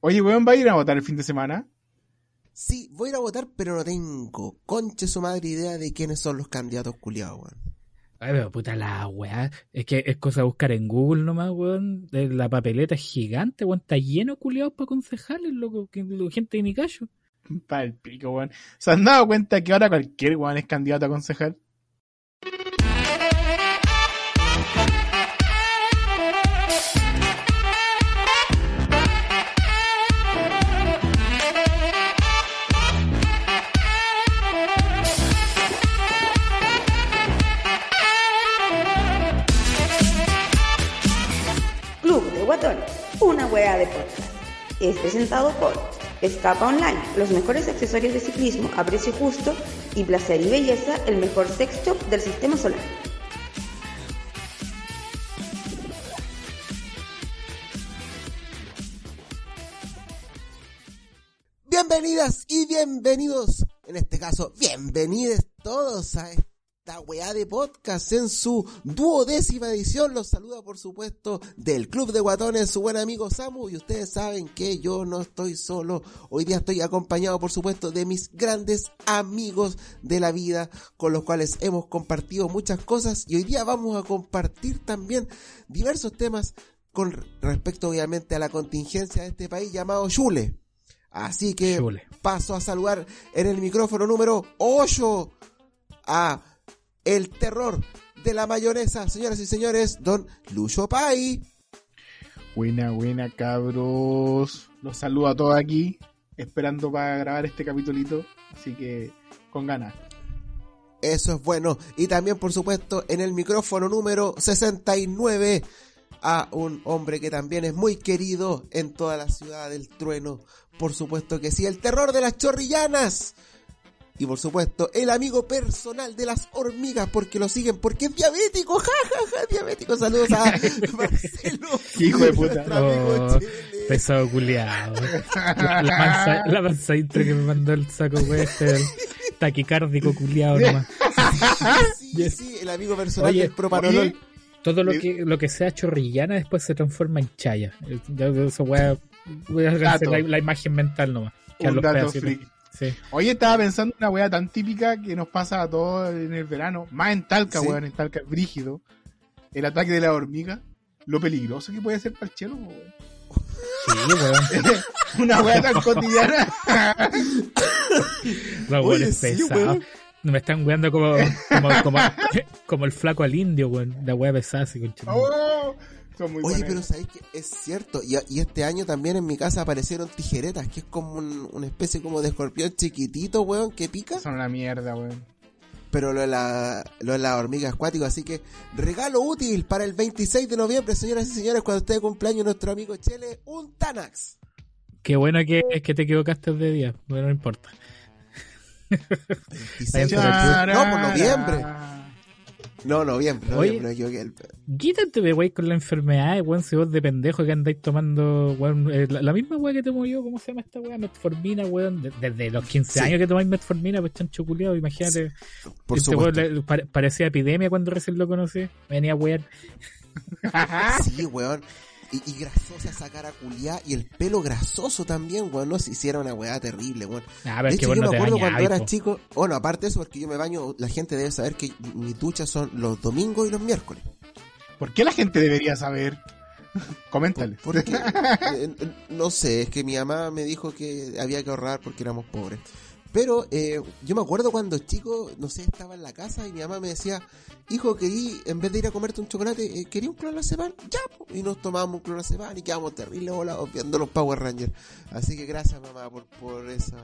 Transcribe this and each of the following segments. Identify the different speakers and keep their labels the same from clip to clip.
Speaker 1: Oye, weón, ¿va a ir a votar el fin de semana?
Speaker 2: Sí, voy a ir a votar, pero no tengo conche su madre idea de quiénes son los candidatos culiados, weón.
Speaker 3: Ay, pero puta la weá. Es que es cosa de buscar en Google nomás, weón. La papeleta es gigante, weón. Está lleno de culiados para concejales, loco. que- Gente de mi callo.
Speaker 1: Para el pico, weón. ¿Se han dado cuenta que ahora cualquier weón es candidato a concejal?
Speaker 4: Wea de. Es presentado por Escapa Online, los mejores accesorios de ciclismo a precio justo y placer y belleza, el mejor sex shop del sistema solar.
Speaker 2: Bienvenidas y bienvenidos, en este caso, bienvenidos todos a esta weá de podcast en su duodécima edición. Los saluda, por supuesto, del Club de Guatones, su buen amigo Samu. Y ustedes saben que yo no estoy solo. Hoy día estoy acompañado, por supuesto, de mis grandes amigos de la vida, con los cuales hemos compartido muchas cosas. Y hoy día vamos a compartir también diversos temas con respecto, obviamente, a la contingencia de este país llamado Chule. Así que
Speaker 3: Chule.
Speaker 2: paso a saludar en el micrófono número 8 a el terror de la mayonesa, señoras y señores, don Lucho Pai.
Speaker 1: Buena, buena, cabros. Los saludo a todos aquí, esperando para grabar este capitulito. Así que, con ganas.
Speaker 2: Eso es bueno. Y también, por supuesto, en el micrófono número 69 a un hombre que también es muy querido en toda la ciudad del trueno. Por supuesto que sí, el terror de las chorrillanas. Y por supuesto, el amigo personal de las hormigas, porque lo siguen, porque es diabético, ja, ja, ja, diabético. Saludos a Marcelo.
Speaker 1: Hijo de puta.
Speaker 3: Oh, pesado culiado. La, la mansa, la mansa intro que me mandó el saco. Este, el taquicárdico culiado nomás.
Speaker 2: Sí,
Speaker 3: Yes.
Speaker 2: sí, el amigo personal
Speaker 3: Oye,
Speaker 2: del propanolol.
Speaker 3: Todo lo que, lo que sea chorrillana después se transforma en chaya. Ya Eso voy a
Speaker 1: Dato.
Speaker 3: hacer la, la imagen mental nomás. Que a los
Speaker 1: dato.
Speaker 3: Sí.
Speaker 1: Oye, estaba pensando en una weá tan típica que nos pasa a todos en el verano. Más en Talca,
Speaker 2: Sí.
Speaker 1: weón, en Talca, brígido. El ataque de la hormiga. Lo peligroso que puede ser para el chelo, weón.
Speaker 3: Sí, weón.
Speaker 1: Una weá tan cotidiana.
Speaker 3: Los
Speaker 2: Oye,
Speaker 3: weones
Speaker 2: sí, weón.
Speaker 3: Me están weando como, como, como, como el flaco al indio, weón. La wea pesada así, concha.
Speaker 1: Oh, son muy
Speaker 2: Oye,
Speaker 1: buenas.
Speaker 2: pero sabéis que es cierto. Y, y este año también en mi casa aparecieron tijeretas, que es como un- una especie como de escorpión chiquitito, weón, que pica.
Speaker 1: Son una mierda, weón.
Speaker 2: Pero lo de la, lo de la hormiga acuática. Así que regalo útil para el 26 de noviembre, señoras y señores, cuando esté de cumpleaños nuestro amigo Chele, un Tanax.
Speaker 3: Qué bueno que, es que te equivocaste de día. Bueno, no importa.
Speaker 2: 26 de noviembre. No, noviembre. No, noviembre,
Speaker 3: Oye.
Speaker 2: me equivoqué. El-
Speaker 3: Quítate de wey con la enfermedad, weón, si vos de pendejo que andáis tomando, weón, eh, la, la misma weá que te murió, ¿cómo se llama esta weá? Metformina, weón, de- desde los 15
Speaker 2: Sí.
Speaker 3: años que tomáis metformina, pues chancho culiado, imagínate.
Speaker 2: Por
Speaker 3: este weón
Speaker 2: supuesto.
Speaker 3: pare- parecía epidemia cuando recién lo conocí, venía wear.
Speaker 2: Sí, weón. Y, y grasosa esa cara culiá y el pelo grasoso también, weón. No se hiciera una weá terrible, weón.
Speaker 3: Ah,
Speaker 2: De hecho, yo
Speaker 3: no
Speaker 2: me acuerdo cuando era chico. Bueno, aparte de eso, porque yo me baño, la gente debe saber que mis duchas son los domingos y los miércoles.
Speaker 1: ¿Por qué la gente debería saber? Coméntale.
Speaker 2: Porque, eh, eh, no sé, es que mi mamá me dijo que había que ahorrar porque éramos pobres. Pero eh, yo me acuerdo cuando chico, no sé, estaba en la casa y mi mamá me decía, hijo, querí, en vez de ir a comerte un chocolate, eh, ¿quería un clonazepam? Ya, po". y nos tomábamos un clonazepam y quedamos terribles volados viendo los Power Rangers. Así que gracias mamá por, por esa,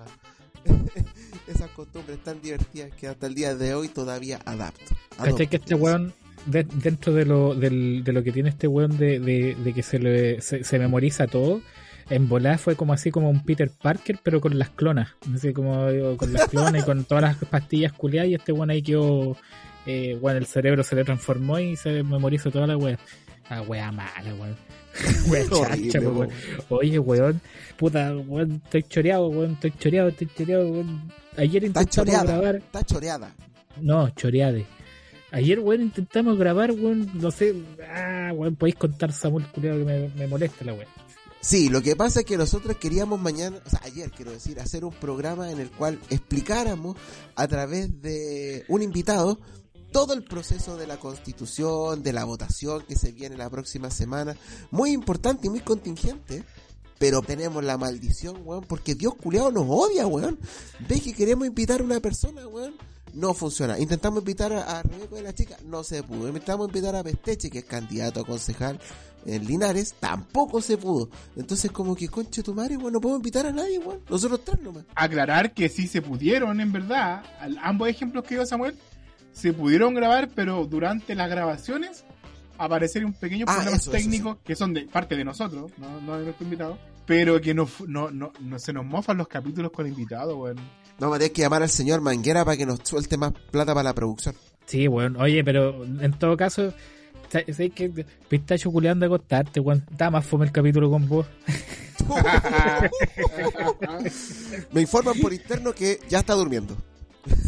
Speaker 2: esas costumbres tan divertidas que hasta el día de hoy todavía adapto.
Speaker 3: ¿Cachai que este weón, de- dentro de lo, del- de lo que tiene este weón de, de, de que se, le, se, se memoriza todo, en volada fue como así como un Peter Parker, pero con las clonas. Así como eh, con las clonas y con todas las pastillas culiadas, y este weón ahí quedó, eh, bueno, el cerebro se le transformó y se memorizó toda la wea. La wea mala, weón. Wea chacha, weón.
Speaker 2: weón.
Speaker 3: Oye, weón, puta, weón, estoy choreado, weón, estoy choreado, estoy choreado, weón. Ayer
Speaker 2: Está
Speaker 3: intentamos
Speaker 2: choreada,
Speaker 3: grabar,
Speaker 2: está choreada.
Speaker 3: no, choreade. Ayer, weón, intentamos grabar, weón, no sé, ah, weón, podéis contar Samuel culiado que me, me molesta la weón.
Speaker 2: Sí, lo que pasa es que nosotros queríamos mañana, o sea, ayer quiero decir, hacer un programa en el cual explicáramos a través de un invitado todo el proceso de la constitución, de la votación que se viene la próxima semana. Muy importante y muy contingente. Pero tenemos la maldición, weón, porque Dios culiado nos odia, weón. Ves que queremos invitar a una persona, weón. No funciona. Intentamos invitar a, a Rebeco de la chica, no se pudo. Intentamos invitar a Pesteche, que es candidato a concejal en Linares, tampoco se pudo. Entonces, como que conche tu madre, weón, no podemos invitar a nadie, weón. Nosotros tres nomás.
Speaker 1: Aclarar que sí se pudieron, en verdad, al- ambos ejemplos que dio Samuel, se pudieron grabar, pero durante las grabaciones apareceron pequeños
Speaker 2: Ah,
Speaker 1: problemas
Speaker 2: eso, eso,
Speaker 1: técnicos que son de parte de nosotros, no, no de nuestro invitado, pero que no, no, no, no se nos mofan los capítulos con invitados, weón.
Speaker 2: Vamos a tener que llamar al señor Manguera para que nos suelte más plata para la producción.
Speaker 3: Sí, weón. Oye, pero en todo caso, sa- ¿sabes que Pistacho culeando a acostarte, weón. Está más fome el capítulo con vos.
Speaker 2: Me informan por interno que ya está durmiendo.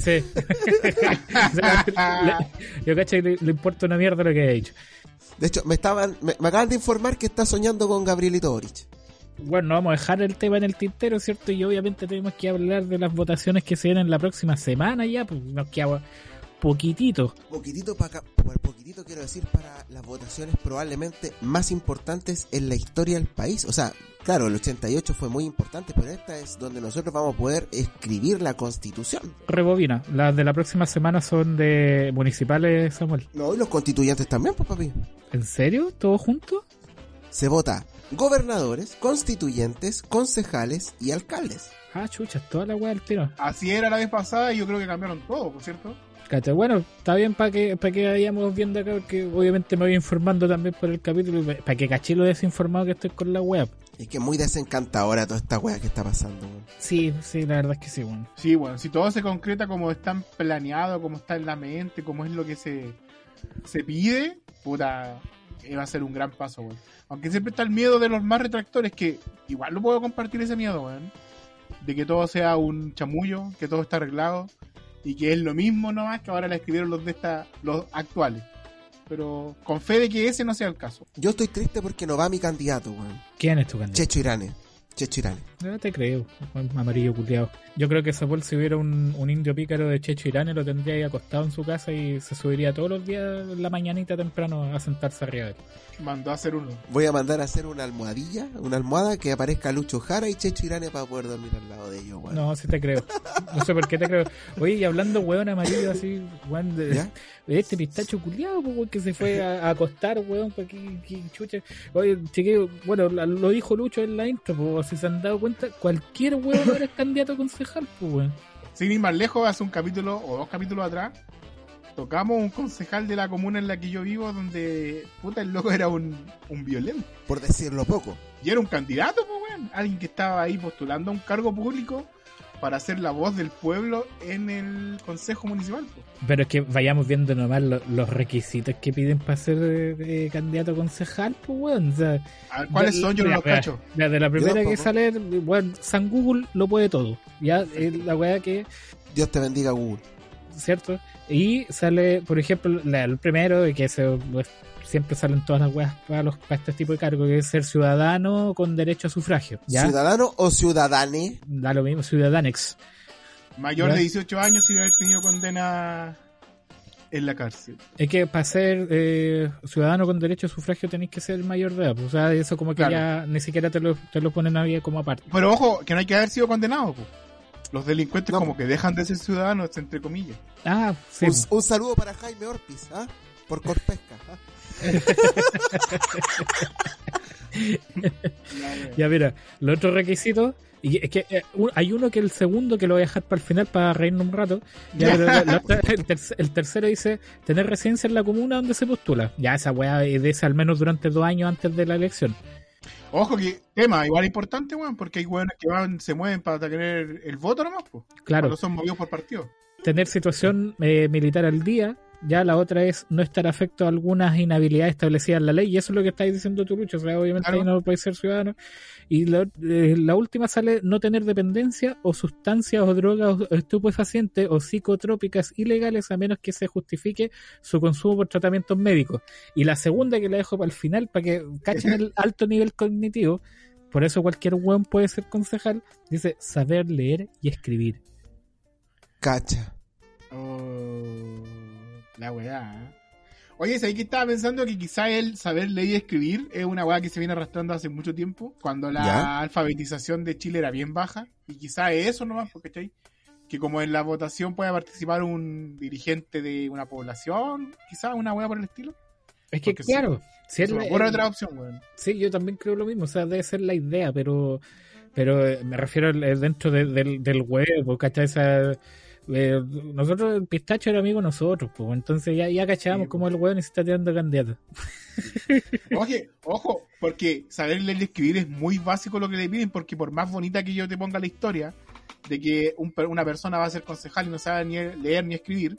Speaker 3: Sí. O sea, le- yo cacho que le, le importa una mierda lo que he dicho.
Speaker 2: De hecho, me estaban, me, me acaban de informar que está soñando con Gabrielito Boric.
Speaker 3: Bueno, vamos a dejar el tema en el tintero, ¿cierto? Y obviamente tenemos que hablar de las votaciones que se vienen la próxima semana ya, pues nos queda poquitito.
Speaker 2: Poquitito para por poquitito quiero decir para las votaciones probablemente más importantes en la historia del país. O sea, claro, el 88 fue muy importante, pero esta es donde nosotros vamos a poder escribir la constitución.
Speaker 3: Rebobina, las de la próxima semana son de municipales, Samuel.
Speaker 2: No, y los constituyentes también, pues papi.
Speaker 3: ¿En serio? ¿Todo junto?
Speaker 2: Se vota gobernadores, constituyentes, concejales y alcaldes.
Speaker 3: Ah, chucha, toda la weá del tiro.
Speaker 1: Así era la vez pasada y yo creo que cambiaron todo, ¿por cierto?
Speaker 3: Cacha, Bueno, está bien para que para que vayamos viendo acá, porque obviamente me voy informando también por el capítulo, para que caché lo desinformado que estoy con la web.
Speaker 2: Es que es muy desencantadora toda esta wea que está pasando. weón.
Speaker 3: Sí, sí, la verdad es que sí, bueno.
Speaker 1: Sí, bueno, si todo se concreta como está planeado, como está en la mente, como es lo que se, se pide, puta, va a ser un gran paso, weón. Aunque siempre está el miedo de los más retractores, que igual no puedo compartir ese miedo, weón. De que todo sea un chamullo, que todo está arreglado, y que es lo mismo nomás que ahora la escribieron los de esta, los actuales. Pero con fe de que ese no sea el caso.
Speaker 2: Yo estoy triste porque no va mi candidato, weón.
Speaker 3: ¿Quién es tu candidato?
Speaker 2: Checho Irane. Checho Irane.
Speaker 3: No te creo, amarillo culiado. Yo creo que Samuel si hubiera un, un indio pícaro de Checho Irán lo tendría ahí acostado en su casa y se subiría todos los días la mañanita temprano a sentarse arriba de él.
Speaker 1: Mandó a hacer uno.
Speaker 2: Voy a mandar a hacer una almohadilla, una almohada que aparezca Lucho Jara y Checho Irane para poder dormir al lado de ellos, weón.
Speaker 3: No, sí te creo. No sé por qué te creo. Oye, y hablando weón amarillo así, weón, de,
Speaker 2: ¿Ya?
Speaker 3: de este pistacho culiado, pues, weón, que se fue a, a acostar, weón, pues, que, que chucha. Oye, chiquillo, bueno, lo dijo Lucho en la intro, pues, si se han dado cuenta, cualquier weón ahora es candidato a concejal, pues, weón.
Speaker 1: Sin ir más lejos, hace un capítulo o dos capítulos atrás, tocamos un concejal de la comuna en la que yo vivo, donde puta el loco era un, un violento.
Speaker 2: Por decirlo poco.
Speaker 1: Y era un candidato, pues, weón. Alguien que estaba ahí postulando a un cargo público para ser la voz del pueblo en el consejo municipal. pues.
Speaker 3: Pero es que vayamos viendo nomás lo- los requisitos que piden para ser eh, eh, candidato a concejal, pues, weón. O sea,
Speaker 1: A ver, ¿cuáles son? Yo no los cacho.
Speaker 3: desde la primera que sale, bueno, San Google lo puede todo. Ya, es la weá que
Speaker 2: Dios te bendiga, Google.
Speaker 3: ¿cierto? Y sale, por ejemplo, la- el primero, que se, siempre salen todas las weas para, los, para este tipo de cargo, que es ser ciudadano con derecho a sufragio. ¿Ya?
Speaker 2: ¿Ciudadano o ciudadane?
Speaker 3: Da lo mismo, ciudadanex.
Speaker 1: Mayor
Speaker 3: Ya.
Speaker 1: de 18 años sin haber tenido condena en la cárcel.
Speaker 3: Es que para ser eh, ciudadano con derecho a sufragio tenéis que ser mayor de edad. pues, O sea, eso como que
Speaker 1: Claro.
Speaker 3: ya ni siquiera te lo, te lo ponen ahí como aparte.
Speaker 1: Pero ojo, que no hay que haber sido condenado. pues. Los delincuentes
Speaker 2: No.
Speaker 1: como que dejan de ser ciudadanos, entre comillas.
Speaker 3: Ah, sí.
Speaker 2: Un, un saludo para Jaime Orpiz, ¿ah? Por Corpesca. ¿ah?
Speaker 3: Ya mira, los otros requisitos, y es que eh, un- hay uno que el segundo que lo voy a dejar para el final para reírnos un rato. Ya, pero la- la otra- el, terc- el tercero dice tener residencia en la comuna donde se postula. Ya esa weá es de ese al menos durante dos años antes de la elección.
Speaker 1: Ojo que tema igual importante, weón, porque hay weones que van, se mueven para tener el voto nomás, pues.
Speaker 3: Claro,
Speaker 1: Cuando son movidos por partido.
Speaker 3: tener situación eh, militar al día. Ya la otra es no estar afecto a algunas inhabilidades establecidas en la ley. Y eso es lo que estáis diciendo tú, Lucho. O sea, obviamente
Speaker 1: Claro.
Speaker 3: ahí no puedes ser ciudadano. Y la, eh, la última sale no tener dependencia o sustancias o drogas o estupefacientes o psicotrópicas ilegales a menos que se justifique su consumo por tratamientos médicos. Y la segunda que la dejo para el final, para que cachen el alto nivel cognitivo, por eso cualquier weón puede ser concejal, dice saber leer y escribir.
Speaker 2: Cacha.
Speaker 1: Oh, la weá. ¿eh? Oye, ¿sabes que estaba pensando que quizá el saber leer y escribir es una weá que se viene arrastrando hace mucho tiempo, cuando la
Speaker 2: ¿Ya?
Speaker 1: alfabetización de Chile era bien baja, y quizá es eso nomás, porque ¿cachai? que como en la votación puede participar un dirigente de una población, quizá una weá por el estilo.
Speaker 3: Es que
Speaker 1: Porque sí,
Speaker 3: claro, si es la-
Speaker 1: ocurre otra opción, weón.
Speaker 3: Sí, yo también creo lo mismo, o sea, debe ser la idea, pero pero eh, me refiero al- eh, dentro de- del, del huevo, ¿cachai? O sea, eh, nosotros, el pistacho era amigo de nosotros, pues entonces ya, ya cachábamos
Speaker 1: Sí,
Speaker 3: como el huevo necesita tirando candidato.
Speaker 1: Oye, ojo, porque saber leer y escribir es muy básico lo que le piden, porque por más bonita que yo te ponga la historia de que un una persona va a ser concejal y no sabe ni leer ni escribir,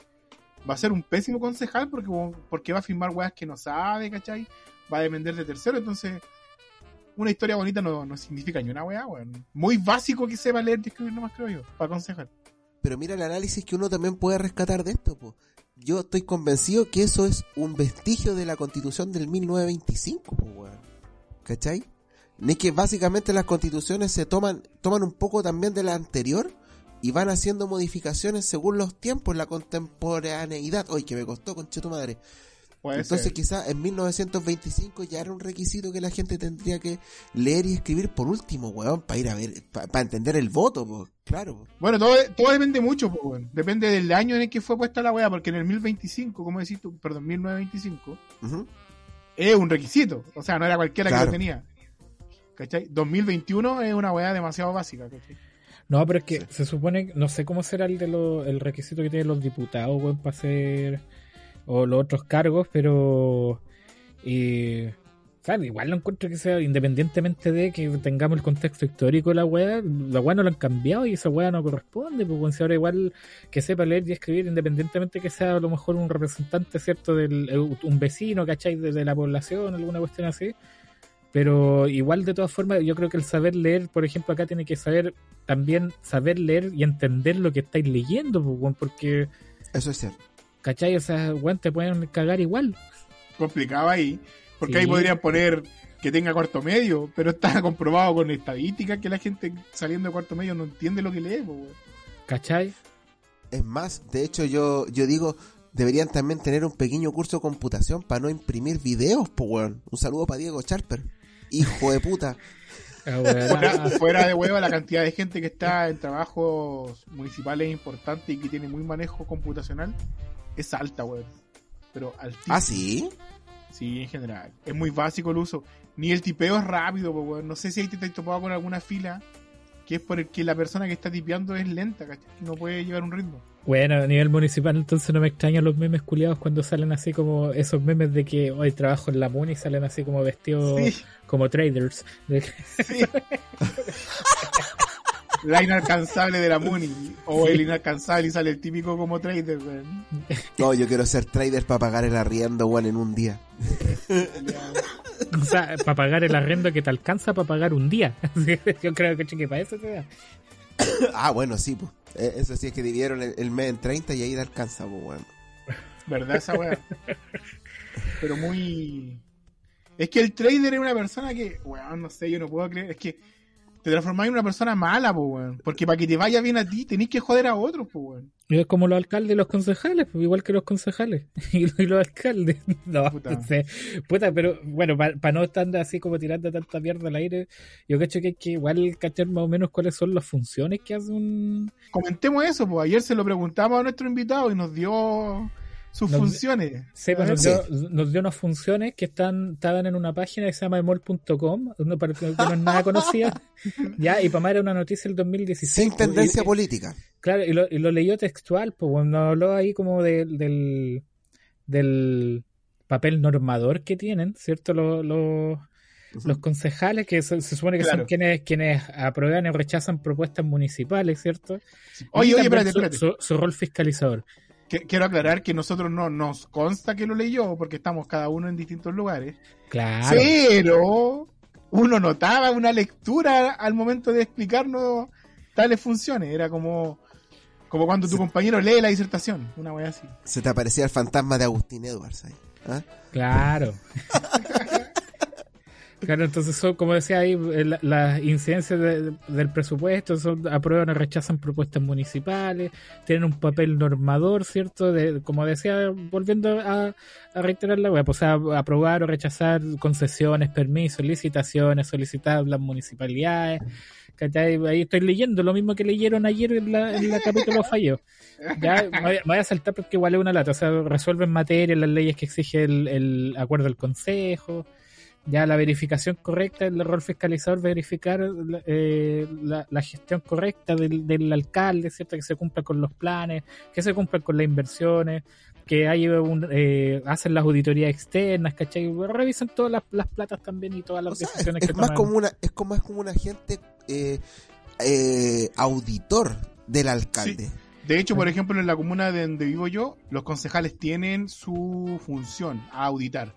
Speaker 1: va a ser un pésimo concejal porque, porque va a firmar weas que no sabe, ¿cachai? Va a depender de tercero, entonces una historia bonita no, no significa ni una wea, weón. Muy básico que sepa leer y escribir nomás, creo yo, para concejal.
Speaker 2: Pero mira el análisis que uno también puede rescatar de esto, po. Yo estoy convencido que eso es un vestigio de la constitución del 1925, po, weón. ¿Cachai? Ni que básicamente las constituciones se toman, toman un poco también de la anterior y van haciendo modificaciones según los tiempos, la contemporaneidad. Oye, que me costó, conche tu madre.
Speaker 1: Puede
Speaker 2: Entonces
Speaker 1: ser.
Speaker 2: quizás en 1925 ya era un requisito que la gente tendría que leer y escribir por último, weón, para ir a ver, para entender el voto, po. claro. po.
Speaker 1: Bueno, todo, todo depende mucho, pues, weón. Depende del año en el que fue puesta la wea, porque en el 1025, como decís tú, perdón, 1925,
Speaker 2: Ujú.
Speaker 1: es un requisito. O sea, no era cualquiera que lo tenía. ¿Cachai? 2021 es una weá demasiado básica, ¿cachai?
Speaker 3: No, pero es que se supone, no sé cómo será el de lo- el requisito que tienen los diputados, weón, para hacer o los otros cargos, pero eh, o sea, igual lo encuentro que sea independientemente de que tengamos el contexto histórico de la weá, la weá no lo han cambiado y esa weá no corresponde, pues bueno, ahora igual que sepa leer y escribir, independientemente que sea a lo mejor un representante, cierto, del eh, un vecino, ¿cachai? De, de la población, alguna cuestión así. Pero igual de todas formas, yo creo que el saber leer, por ejemplo, acá tiene que saber también saber leer y entender lo que estáis leyendo, pues, porque,
Speaker 2: Eso es cierto.
Speaker 3: ¿Cachai? O sea, weón, te pueden cagar igual.
Speaker 1: Complicado ahí. Porque
Speaker 3: Sí.
Speaker 1: ahí podrían poner que tenga cuarto medio, pero está comprobado con estadísticas que la gente saliendo de cuarto medio no entiende lo que lee, pues, weón.
Speaker 3: ¿Cachai?
Speaker 2: Es más, de hecho yo, yo digo, deberían también tener un pequeño curso de computación para no imprimir videos, po weón. Un saludo para Diego Charper. Hijo de puta.
Speaker 3: Ah.
Speaker 1: Fuera, fuera de hueva la cantidad de gente que está en trabajos municipales importantes y que tiene muy manejo computacional es alta, weón. Pero altísima.
Speaker 2: ¿Ah, sí?
Speaker 1: Sí, en general. Es muy básico el uso. Ni el tipeo es rápido, weón. No sé si ahí te has topado con alguna fila que es por el que la persona que está tipeando es lenta, ¿cachai? No puede llevar un ritmo.
Speaker 3: Bueno, a nivel municipal, entonces no me extrañan los memes culiados cuando salen así como esos memes de que hoy trabajo en la MUNI y salen así como vestidos
Speaker 1: Sí,
Speaker 3: como traders. De-
Speaker 1: sí. La inalcanzable de la Muni. O el inalcanzable y sale el típico como trader, weón.
Speaker 2: No, yo quiero ser trader para pagar el arriendo, weón, en un día.
Speaker 3: o sea, para pagar el arrendo que te alcanza para pagar un día. Yo creo que, que para eso te da.
Speaker 2: ah, bueno, sí, pues. Eso sí es que dividieron el, el mes en 30 y ahí te alcanza, pues, weón.
Speaker 1: ¿Verdad esa weá? Pero muy. Es que el trader es una persona que, weón, no sé, yo no puedo creer. Es que te transformáis en una persona mala, po, weón. Porque para que te vaya bien a ti, tenés que joder a otros, po, weón.
Speaker 3: Es como los alcaldes y los concejales, pues, igual que los concejales y los, y los alcaldes. No,
Speaker 1: Puta.
Speaker 3: Puta, pero bueno, para no estar así como tirando tanta mierda al aire, yo cacho que hay que igual cachar más o menos cuáles son las funciones que hace un.
Speaker 1: Comentemos eso, pues. Ayer se lo preguntamos a nuestro invitado y nos dio sus
Speaker 3: Nos-
Speaker 1: funciones.
Speaker 3: Sí, pues,
Speaker 1: A
Speaker 3: nos, dio, nos dio unas funciones que están estaban en una página que se llama emol.com, no para que no es nada conocida. ya, y para más era una noticia del 2016.
Speaker 2: Sin
Speaker 3: pues,
Speaker 2: tendencia
Speaker 3: y-
Speaker 2: política.
Speaker 3: Claro, y lo, y lo leyó textual, pues cuando habló ahí como de- del, del papel normador que tienen, ¿cierto? Los, los, los concejales, que se, se supone que
Speaker 1: Claro.
Speaker 3: son quienes, quienes aprueban o rechazan propuestas municipales, ¿cierto?
Speaker 1: Oye,
Speaker 3: Y
Speaker 1: oye, espérate,
Speaker 3: su,
Speaker 1: espérate.
Speaker 3: su- su rol fiscalizador.
Speaker 1: Que- Quiero aclarar que nosotros no nos consta que lo leyó, porque estamos cada uno en distintos lugares.
Speaker 3: Claro.
Speaker 1: Pero uno notaba una lectura al momento de explicarnos tales funciones. Era como, como cuando tu compañero lee la disertación, una wea así.
Speaker 2: Se te aparecía el fantasma de Agustín Edwards ahí. ¿ah?
Speaker 3: Claro. Claro, entonces son, como decía ahí, eh, la- las incidencias de- del presupuesto son aprueban o rechazan propuestas municipales, tienen un papel normador, ¿cierto? De, como decía, volviendo a, a reiterar la web, o sea, aprobar o rechazar concesiones, permisos, licitaciones, solicitar las municipalidades. Ahí estoy leyendo lo mismo que leyeron ayer en la, en la capítulo fallo. Ya voy, a- saltar porque igual es una lata. O sea, resuelven materia las leyes que exige el acuerdo del consejo. Ya la verificación correcta, el rol fiscalizador, verificar eh, la, la gestión correcta del, del alcalde, ¿cierto? Que se cumpla con los planes, que se cumplan con las inversiones, que hay un, eh, hacen las auditorías externas, ¿cachai? Revisan todas las, las platas también y todas las
Speaker 2: O sea,
Speaker 3: decisiones
Speaker 2: es,
Speaker 3: que
Speaker 2: es más
Speaker 3: toman.
Speaker 2: como una, es como más como un agente eh, eh, auditor del alcalde.
Speaker 1: De hecho, por ejemplo, en la comuna de donde vivo yo, los concejales tienen su función a auditar.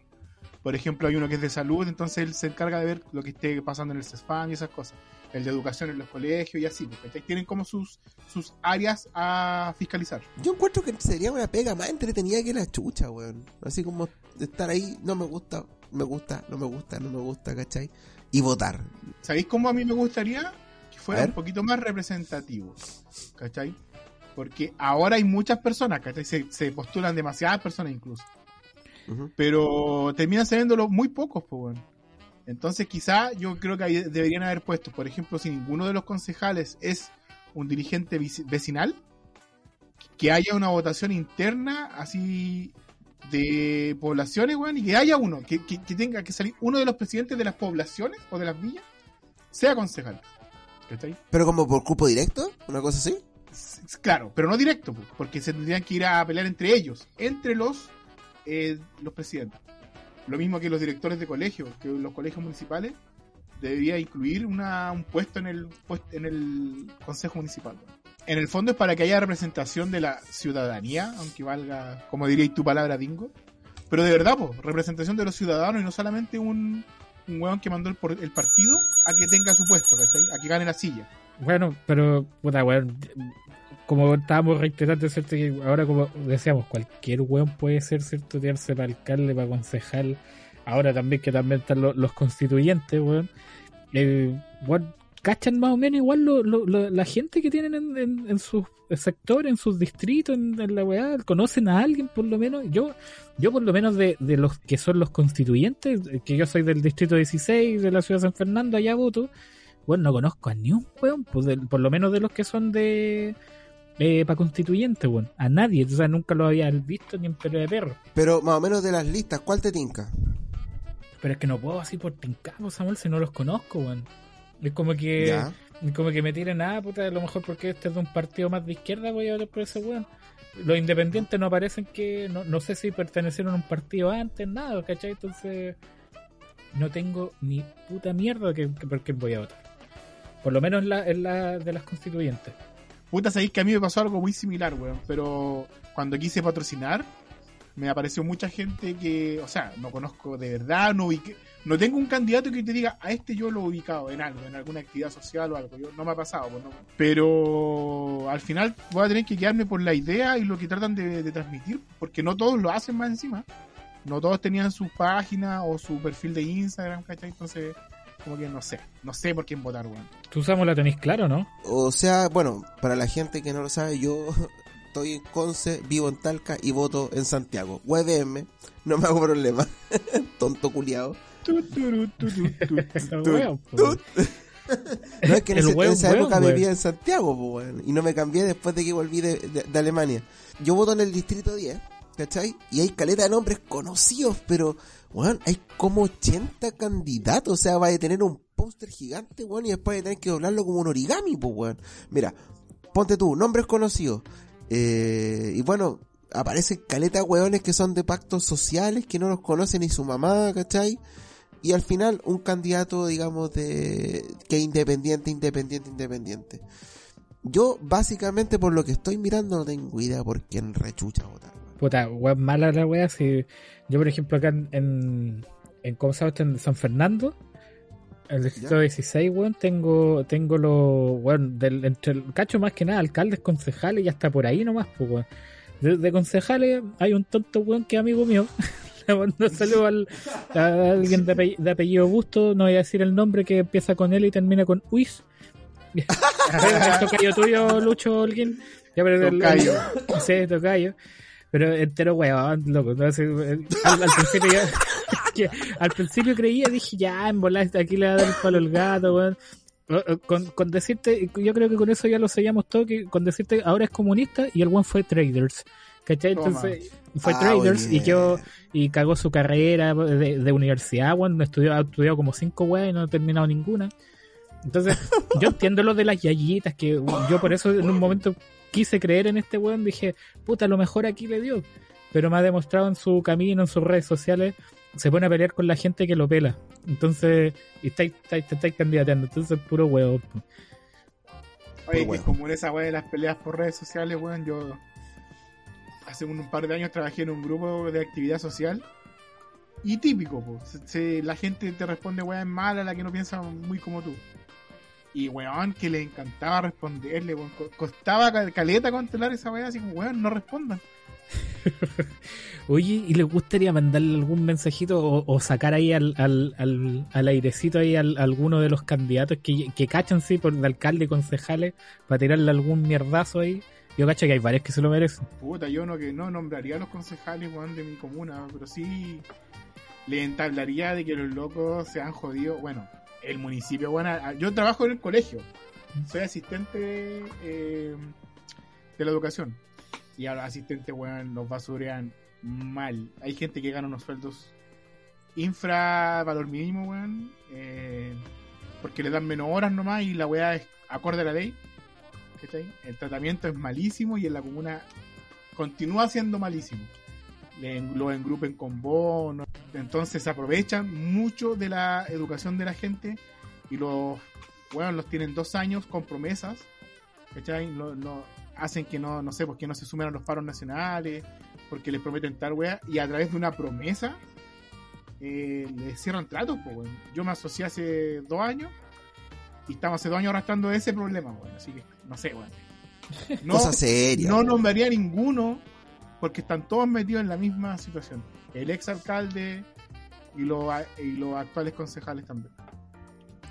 Speaker 1: Por ejemplo, hay uno que es de salud, entonces él se encarga de ver lo que esté pasando en el CESFAM y esas cosas. El de educación en los colegios y así. Porque tienen como sus, sus áreas a fiscalizar.
Speaker 2: Yo encuentro que sería una pega más entretenida que la chucha, weón. Así como estar ahí, no me gusta, me gusta, no me gusta, no me gusta, ¿cachai? Y votar.
Speaker 1: ¿Sabéis cómo a mí me gustaría que fuera un poquito más representativo? ¿Cachai? Porque ahora hay muchas personas, ¿cachai? Se, se postulan demasiadas personas incluso. Pero terminan saliéndolo muy pocos, pues bueno. Entonces quizá yo creo que ahí deberían haber puesto, por ejemplo, si ninguno de los concejales es un dirigente vecinal, que haya una votación interna así de poblaciones, weón, y que haya uno, que, que- que tenga que salir uno de los presidentes de las poblaciones o de las villas, sea concejal. ¿Cachai?
Speaker 2: Pero como por cupo directo, una cosa así.
Speaker 1: Claro, pero no directo, porque se tendrían que ir a pelear entre ellos, entre los, eh, los presidentes. Lo mismo que los directores de colegios, que los colegios municipales debería incluir una, un puesto en el en el consejo municipal. En el fondo es para que haya representación de la ciudadanía, aunque valga, como diríais tu palabra, dingo. Pero de verdad, pues, representación de los ciudadanos y no solamente un, un weón que mandó el, el partido a que tenga su puesto. A que gane la silla.
Speaker 3: Bueno, pero, puta, weón, como estábamos reiterando, ¿cierto? Ahora, como decíamos, cualquier weón puede ser, ¿cierto? Tirarse para alcalde, para concejal. Ahora también, que también están lo- los constituyentes, weón. Eh, weón, cachan más o menos igual lo, la gente que tienen en, sus sectores, en sus distritos, en, la weá, conocen a alguien por lo menos. Yo, yo por lo menos de, los que son los constituyentes, eh, que yo soy del distrito 16 de la ciudad de San Fernando, allá voto, bueno, no conozco a ni un weón, pues, por lo menos de los que son de para constituyente, weón. A nadie, o sea, nunca lo había visto ni en pelo de perro.
Speaker 2: Pero más o menos de las listas, ¿cuál te tinca?
Speaker 3: Pero es que no puedo así por tincado, Samuel, si no los conozco, weón. Es como que
Speaker 2: Ya.
Speaker 3: como que me tiren, ah, puta, a lo mejor porque este es de un partido más de izquierda voy a votar por ese weón. Los independientes no aparecen que, no, no sé si pertenecieron a un partido antes, nada, ¿cachai? Entonces, no tengo ni puta mierda que, que por qué voy a votar. Por lo menos en la, en la de las constituyentes.
Speaker 1: Puta, sabéis que a mí me pasó algo muy similar, weón. Pero cuando quise patrocinar, me apareció mucha gente que, o sea, no conozco de verdad, no ubiqué- no tengo un candidato que te diga, a este yo lo he ubicado en algo, en alguna actividad social o algo. Yo, no me ha pasado, pues. Pero al final voy a tener que quedarme por la idea y lo que tratan de, de transmitir, porque no todos lo hacen más encima. No todos tenían su página o su perfil de Instagram, ¿cachai? Entonces, como que no sé, no sé por quién votar, weón.
Speaker 3: Tú, Samuel, la tenéis claro, ¿no?
Speaker 2: O sea, bueno, para la gente que no lo sabe, yo estoy en Conce, vivo en Talca y voto en Santiago. UEBM, no me hago problema. Tonto culiado. No es que en, ese- en esa
Speaker 3: weón,
Speaker 2: época
Speaker 3: weón.
Speaker 2: vivía en Santiago, po, weón, y no me cambié después de que volví de, de- de Alemania. Yo voto en el distrito 10, ¿cachai? Y hay caleta de nombres conocidos, pero, weón, hay como 80 candidatos, o sea, va a tener un póster gigante, weón, y después a tener que doblarlo como un origami, pues, weón. Mira, ponte tú, nombres conocidos. Eh, y bueno, aparecen caleta weones que son de pactos sociales, que no los conoce ni su mamá, ¿cachai? Y al final un candidato, digamos, de que independiente, independiente, independiente. Yo, básicamente, por lo que estoy mirando, no tengo idea por quién rechucha votar.
Speaker 3: Puta, weón, mala la wea. Si yo, por ejemplo, acá en, en, en ¿cómo esto? En San Fernando, el distrito
Speaker 2: ¿Ya?
Speaker 3: 16, weón, tengo, tengo los, weón, del, entre el cacho más que nada, alcaldes, concejales y hasta por ahí nomás, pues, weón. De, de concejales hay un tonto weón que es amigo mío, Le mando saludo al, a alguien de apellido, de apellido Busto, no voy a decir el nombre, que empieza con él y termina con Uis. el tocayo tuyo, Lucho Holguín. Ya, pero el-
Speaker 1: Tocayo.
Speaker 3: Sí, tocayo. Pero entero weón, loco. eh, al, al principio que al principio creía, dije, ya, en volar, aquí le va a dar el palo al gato, weón. Con, con decirte, yo creo que con eso ya lo sellamos todo, que con decirte ahora es comunista y el one fue traders. ¿Cachai?
Speaker 1: Toma.
Speaker 3: Entonces, fue
Speaker 2: Ah,
Speaker 3: traders y
Speaker 2: bien.
Speaker 3: y cagó su carrera de, de universidad, weón. Estudió, ha estudiado como cinco weas y no ha terminado ninguna. Entonces, yo entiendo lo de las yayitas, que yo por eso en un momento quise creer en este weón, dije, puta, a lo mejor aquí le dio. Pero me ha demostrado en su camino, en sus redes sociales, se pone a pelear con la gente que lo pela. Entonces, y estáis, estáis, te estáis candidateando. Entonces, puro huevo.
Speaker 1: Oye, que como en esa weá de las peleas por redes sociales, weón, yo hace un, un par de años trabajé en un grupo de actividad social. Y típico, pues. se- se- la gente te responde weá mala, la que no piensa muy como tú. Y weón, que le encantaba responderle, weón. co- Costaba ca- caleta controlar esa weá, así como weón, no respondan.
Speaker 3: Oye, ¿y les gustaría mandarle algún mensajito o, o sacar ahí al, al, al, al airecito ahí al, a alguno de los candidatos que, que cachan, sí, por de alcalde y concejales, para tirarle algún mierdazo ahí? Yo cacho que hay varios que se lo merecen.
Speaker 1: Puta, yo no que no nombraría a los concejales, weón, de mi comuna, pero sí le entablaría de que los locos se han jodido. Bueno, el municipio, bueno, yo trabajo en el colegio, soy asistente eh, de la educación. Y a los asistentes, weón, los basurean mal. Hay gente que gana unos sueldos infra valor mínimo, weón, eh, porque le dan menos horas nomás y la weá es acorde a la ley. El tratamiento es malísimo y en la comuna continúa siendo malísimo. Le, lo engrupen con bonos, entonces aprovechan mucho de la educación de la gente y los, bueno, los tienen dos años con promesas, ¿cachai? Lo- lo- hacen que no, no sé, porque no se sumen a los paros nacionales, porque les prometen tal wea, y a través de una promesa eh, les cierran tratos, pues, weón. Yo me asocié hace dos años y estamos hace dos años arrastrando ese problema, weón. Así que, no sé, weón. No,
Speaker 2: Cosa seria.
Speaker 1: no nombraría ninguno porque están todos metidos en la misma situación. El ex alcalde y los, y los actuales concejales también.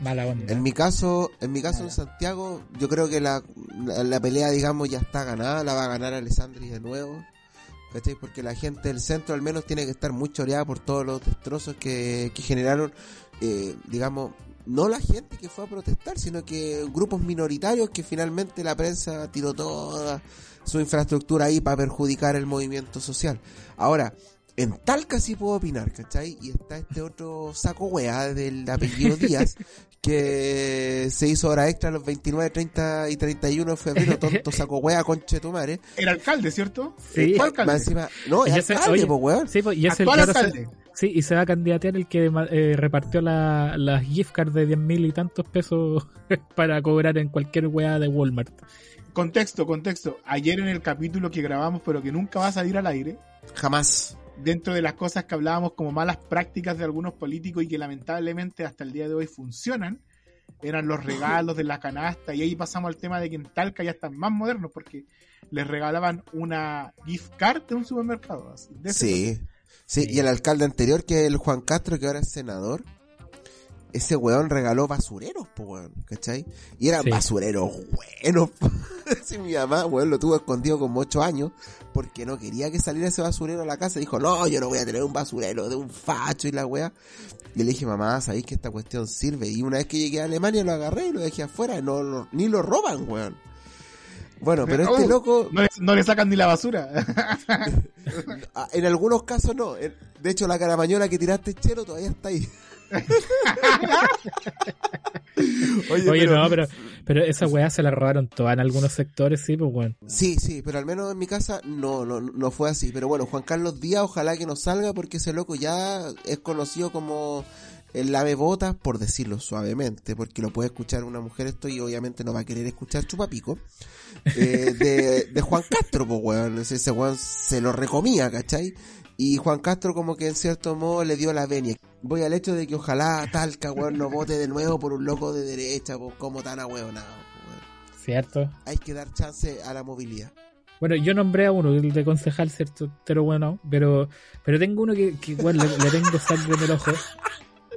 Speaker 3: Mala onda.
Speaker 2: En mi caso, en mi caso en Santiago, yo creo que la, la, la pelea, digamos, ya está ganada, la va a ganar Alessandri de nuevo. ¿Cachai? Porque la gente del centro al menos tiene que estar muy choreada por todos los destrozos que, que generaron, eh, digamos, no la gente que fue a protestar, sino que grupos minoritarios que finalmente la prensa tiró toda su infraestructura ahí para perjudicar el movimiento social. Ahora, en Talca sí puedo opinar, ¿cachai? Y está este otro saco wea del apellido Díaz, que se hizo hora extra los 29, 30 y 31 de febrero, tonto saco wea, conche tu madre.
Speaker 1: El alcalde, ¿cierto?
Speaker 3: Sí.
Speaker 1: ¿Cuál
Speaker 2: Más
Speaker 1: alcalde?
Speaker 2: encima, no, es alcalde,
Speaker 3: oye,
Speaker 2: po, weón.
Speaker 3: Sí, pues, y es el
Speaker 1: Actual
Speaker 3: ahora se-
Speaker 1: alcalde.
Speaker 3: sí, y se va a candidatear el que eh, repartió la- las gift cards de 10 mil y tantos pesos para cobrar en cualquier weá de Walmart.
Speaker 1: Contexto, contexto. Ayer en el capítulo que grabamos, pero que nunca va a salir al aire,
Speaker 2: Jamás.
Speaker 1: dentro de las cosas que hablábamos como malas prácticas de algunos políticos y que lamentablemente hasta el día de hoy funcionan, eran los regalos de la canasta. Y ahí pasamos al tema de que en Talca ya están más modernos porque les regalaban una gift card de un supermercado. así, de ese
Speaker 2: Sí. sí.
Speaker 3: Sí.
Speaker 2: y el alcalde anterior, que es el Juan Castro, que ahora es senador, ese weón regaló basureros, po, weón, ¿cachai? Y eran
Speaker 3: Sí.
Speaker 2: basureros buenos. po. Sí, mi mamá, weón, lo tuvo escondido como ocho años porque no quería que saliera ese basurero a la casa. Dijo, no, yo no voy a tener un basurero de un facho y la weá. Y le dije, mamá, sabéis que esta cuestión sirve. Y una vez que llegué a Alemania lo agarré y lo dejé afuera. y No, lo- ni lo roban, weón. Bueno, pero este
Speaker 1: Oh,
Speaker 2: loco,
Speaker 1: No le, no le sacan ni la basura.
Speaker 2: Ah, En algunos casos no. De hecho, la caramañola que tiraste chero todavía está ahí. Oye,
Speaker 3: Oye,
Speaker 2: pero-
Speaker 3: no, pero, pero esa weá se la robaron todas en algunos sectores, sí, pues bueno.
Speaker 2: Sí, sí, pero al menos en mi casa no, no, no fue así. Pero bueno, Juan Carlos Díaz, ojalá que nos salga porque ese loco ya es conocido como el lave botas, por decirlo suavemente, porque lo puede escuchar una mujer esto y obviamente no va a querer escuchar chupapico. Eh, de, de Juan Castro, pues weón, ese weón se lo recomía, ¿cachai? Y Juan Castro como que en cierto modo le dio la venia. Voy al hecho de que ojalá Talca, weón, no vote de nuevo por un loco de derecha, pues como tan ahueonado, pues, weón.
Speaker 3: ¿Cierto?
Speaker 2: Hay que dar chance a la movilidad.
Speaker 3: Bueno, yo nombré a uno, el de concejal, ¿cierto? Pero bueno, pero, pero tengo uno que, que igual le, le tengo sangre en el ojo.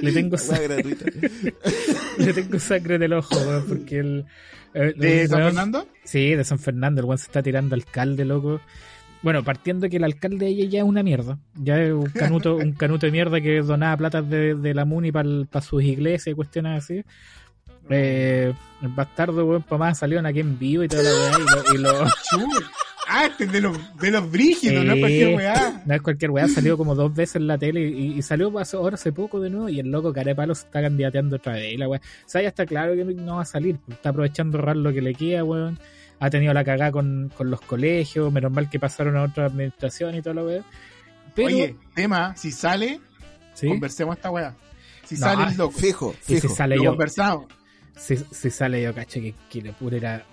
Speaker 3: Le tengo sangre, le tengo sangre en el ojo, weón, porque el... eh,
Speaker 1: ¿De
Speaker 3: el
Speaker 1: San
Speaker 3: weón-
Speaker 1: Fernando?
Speaker 3: Sí, de San Fernando, el weón se está tirando alcalde, loco. Bueno, partiendo que el alcalde de ella ya es una mierda. Ya es un canuto, un canuto de mierda que donaba platas de, de la MUNI para sus iglesias y cuestiones así. Eh, el bastardo, weón, para más salió aquí en vivo y toda la weá. Y lo, y lo-.
Speaker 1: Ah, este es de los, de los brígidos, no es cualquier weá.
Speaker 3: no es cualquier weá, salió como dos veces en la tele y, y salió hace- ahora hace poco de nuevo y el loco Carepalo se está candidateando otra vez. La weá, o sea, ya está claro que no va a salir, pues, está aprovechando de ahorrar lo que le queda, weón. Ha tenido la cagada con, con los colegios, menos mal que pasaron a otra administración y toda la weá. Pero,
Speaker 1: Oye, tema, si sale,
Speaker 3: ¿sí?
Speaker 1: conversemos esta weá. Si
Speaker 3: No,
Speaker 1: sale
Speaker 3: ah,
Speaker 1: el loco,
Speaker 2: Fijo,
Speaker 3: Y si
Speaker 2: fijo.
Speaker 3: sale
Speaker 1: lo
Speaker 3: yo,
Speaker 1: conversamos.
Speaker 3: si, si sale yo, caché, que quiere pura ir a,